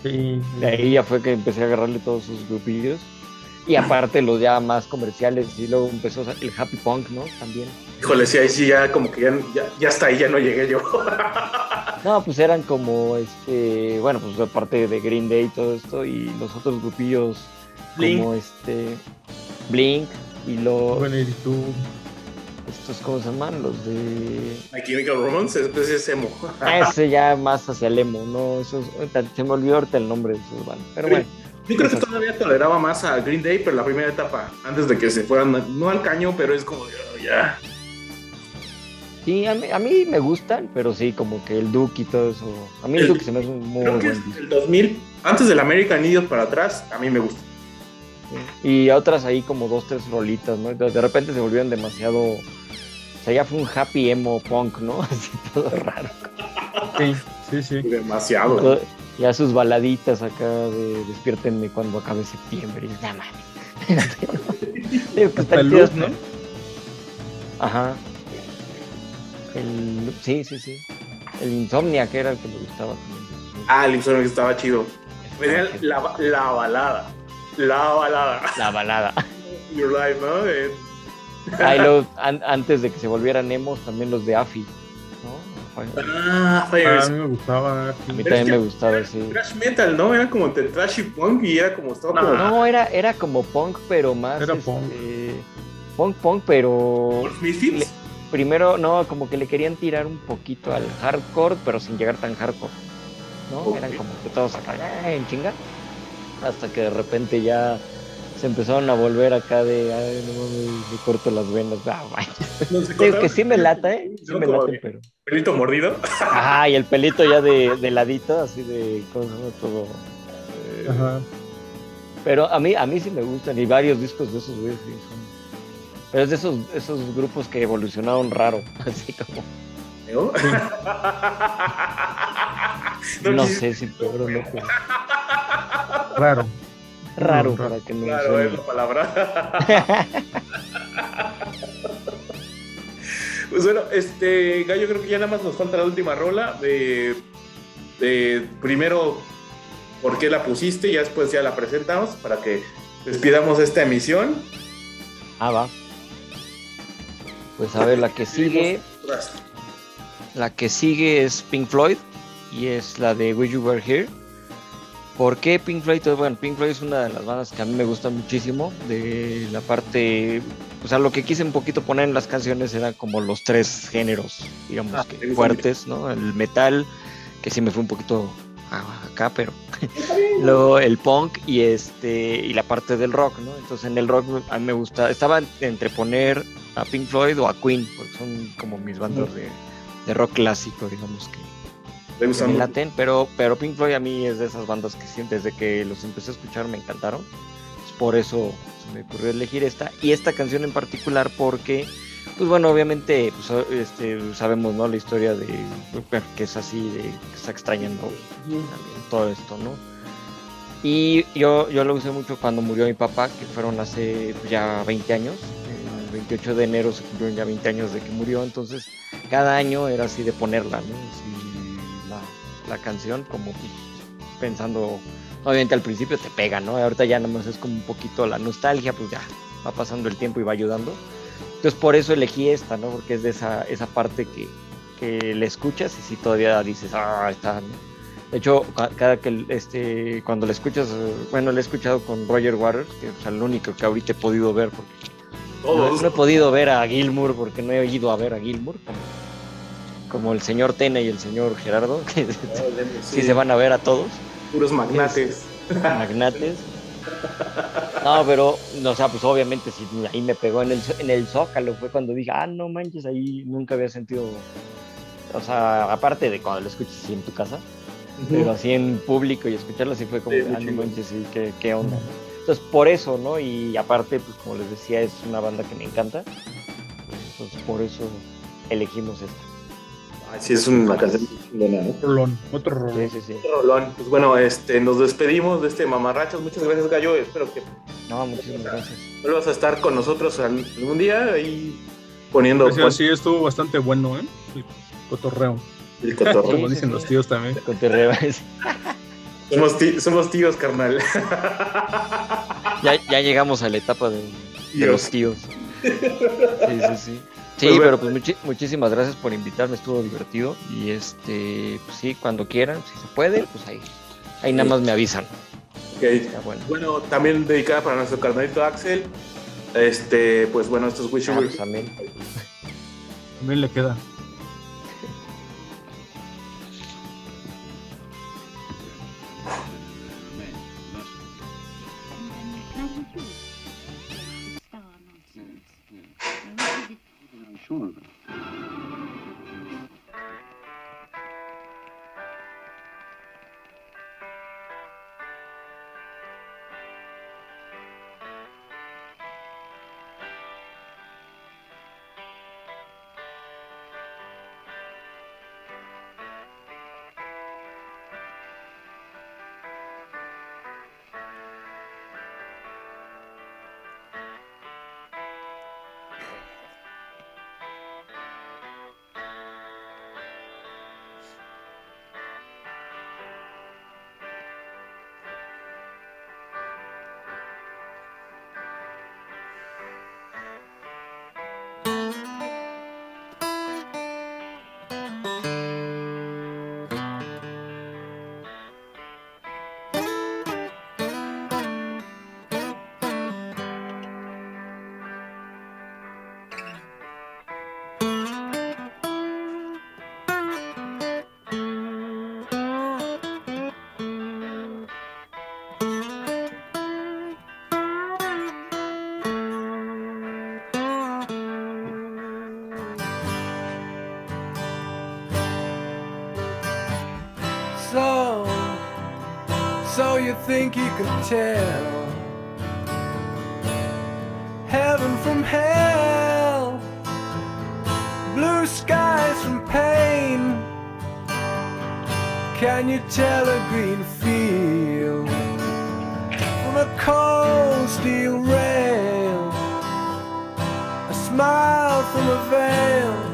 Sí. De ahí ya fue que empecé a agarrarle todos sus grupillos. Y aparte los ya más comerciales, y luego empezó el Happy Punk, ¿no? También. Híjole, sí, ahí sí, ya como que ya, ya, ya hasta ahí ya no llegué yo. (laughs) No, pues eran como, este, bueno, pues aparte de Green Day y todo esto, y los otros grupillos Blink. como este, Blink, y los, 22. estos, ¿cómo se llaman? Los de... My Chemical Romance, es, es emo. Ese ya más hacia el emo, ¿no? Esos, ahorita se me olvidó ahorita el nombre de esos bandas, pero bueno. Yo creo que todavía toleraba más a Green Day, pero la primera etapa, antes de que se fueran, no al caño, pero es como, oh, ya. Sí, a mí, a mí me gustan, pero sí, como que el Duke y todo eso. A mí el, El- Duke se me hace un muy Creo que es el 2000, antes del American Idiot para atrás, a mí me gusta. Y otras ahí como dos, tres rolitas, ¿no? Entonces, de repente se volvieron demasiado... O sea, ya fue un happy emo punk, ¿no? (laughs) Así todo raro. Sí, sí, sí. Demasiado. Todo- ya sus baladitas acá de despiértenme cuando acabe septiembre. Y ya, (laughs) que chidas, look, ¿no? Ajá. El, sí, sí, sí. El Insomnia, que era el que me gustaba también. Ah, el Insomnia estaba chido. Venía la, la balada. La balada. La balada. Your Life, ¿no? Luego, an- antes de que se volvieran emos, también los de AFI. ¿no? Ah, Ah, Fire. a mí me gustaba. A mí también me gustaba, sí. Thrash metal, ¿no? Era como entre trash y punk y era como estaba como. No, era, era como punk, pero más. Era este, punk. Punk, punk, pero. Misfits. Primero, no, como que le querían tirar un poquito al hardcore, pero sin llegar tan hardcore. ¿no? Eran como que todos acá "Ah, en chinga. Hasta que de repente ya se empezaron a volver acá de, ay, no mames, me corto las venas. Ah. No (laughs) Digo que sí me lata, ¿eh? Sí ¿no? me Como late, de pero. Pelito mordido. Ajá, y el (laughs) pelito ya de, de ladito, así de. ¿Cómo se llama todo? Eh, Ajá. Pero a mí, a mí sí me gustan, y varios discos de esos güeyes sí son. Pero es de esos, esos grupos que evolucionaron raro, (laughs) así como. ¿No? (laughs) Sé si peor o Raro. raro Raro. para que no Claro, suene. es la palabra. (laughs) pues bueno, este, Gallo, creo que ya nada más nos falta la última rola de, de primero por qué la pusiste y después ya la presentamos para que despidamos esta emisión. Ah, va. Pues a ver, la que sigue, la que sigue es Pink Floyd y es la de Wish You Were Here. ¿Por qué Pink Floyd? Bueno, Pink Floyd es una de las bandas que a mí me gusta muchísimo. De la parte, o sea, lo que quise un poquito poner en las canciones eran como los tres géneros, digamos Ah, que fuertes, ¿no? El metal, que sí me fue un poquito acá, pero (laughs) luego el punk y este y la parte del rock, ¿no? Entonces en el rock a mí me gusta, estaba entre poner a Pink Floyd o a Queen, porque son como mis bandas de, de rock clásico, digamos que ¿Te que gusta me mucho? laten, pero, pero Pink Floyd a mí es de esas bandas que sí, desde que los empecé a escuchar me encantaron. Pues por eso se me ocurrió elegir esta. Y esta canción en particular porque, pues bueno, obviamente pues, este, sabemos ¿no? la historia de que es así, de que está extrañando también todo esto, ¿no? Y yo, yo lo usé mucho cuando murió mi papá, que fueron hace ya 20 años. El 28 de enero se cumplieron ya 20 años de que murió, entonces cada año era así de ponerla, ¿no? La, la canción, como pensando, obviamente al principio te pega, ¿no? Ahorita ya nomás es como un poquito la nostalgia, pues ya va pasando el tiempo y va ayudando. Entonces por eso elegí esta, ¿no? Porque es de esa, esa parte que, que le escuchas y si todavía dices, ah, está, ¿no? De hecho, ca- cada que este, cuando le escuchas, eh, bueno, le he escuchado con Roger Waters, que es el único que ahorita he podido ver, porque Todos. no he podido ver a Gilmour porque no he ido a ver a Gilmour, como, como el señor Tena y el señor Gerardo, (laughs) que sí, se van a ver a todos, Puros magnates. magnates. No, pero, o sea, pues obviamente sí, ahí me pegó en el, en el Zócalo, fue cuando dije, ah, no manches, ahí nunca había sentido, o sea, aparte de cuando lo escuchas así en tu casa, pero así en público y escucharlo así fue como, Sí, ah, no manches, sí, qué, qué onda. ¿no? Entonces, por eso, ¿no? Y aparte, pues como les decía, es una banda que me encanta. Entonces, por eso elegimos esta. Ay, sí, es una canción chingona, ¿no? Rolón, otro rolón. Sí, sí, sí. Rolón. Pues bueno, este, nos despedimos de este mamarrachos. Muchas gracias, Gallo. Espero que No, muchísimas gracias. vuelvas a estar con nosotros al- algún día ahí poniendo pues, sí, estuvo bastante bueno, ¿eh? El cotorreo. el cotorreo. Como dicen los tíos también. Con Terreras. (laughs) somos, ti- somos tíos, carnal. ya, ya llegamos a la etapa de, los tíos. Sí, sí, sí. Sí, Pues bueno. pero pues muchísimas gracias por invitarme, estuvo divertido. Y este, pues sí, cuando quieran, si se puede, pues ahí, ahí nada más me avisan. Ok. Está bueno. Bueno, también dedicada para nuestro carnalito Axel. Este, pues bueno, estos Wish Ah, pues también. También le queda. sooner think you can tell heaven from hell, blue skies from pain? Can you tell a green field from a cold steel rail? A smile from a veil.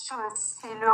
sur, c'est le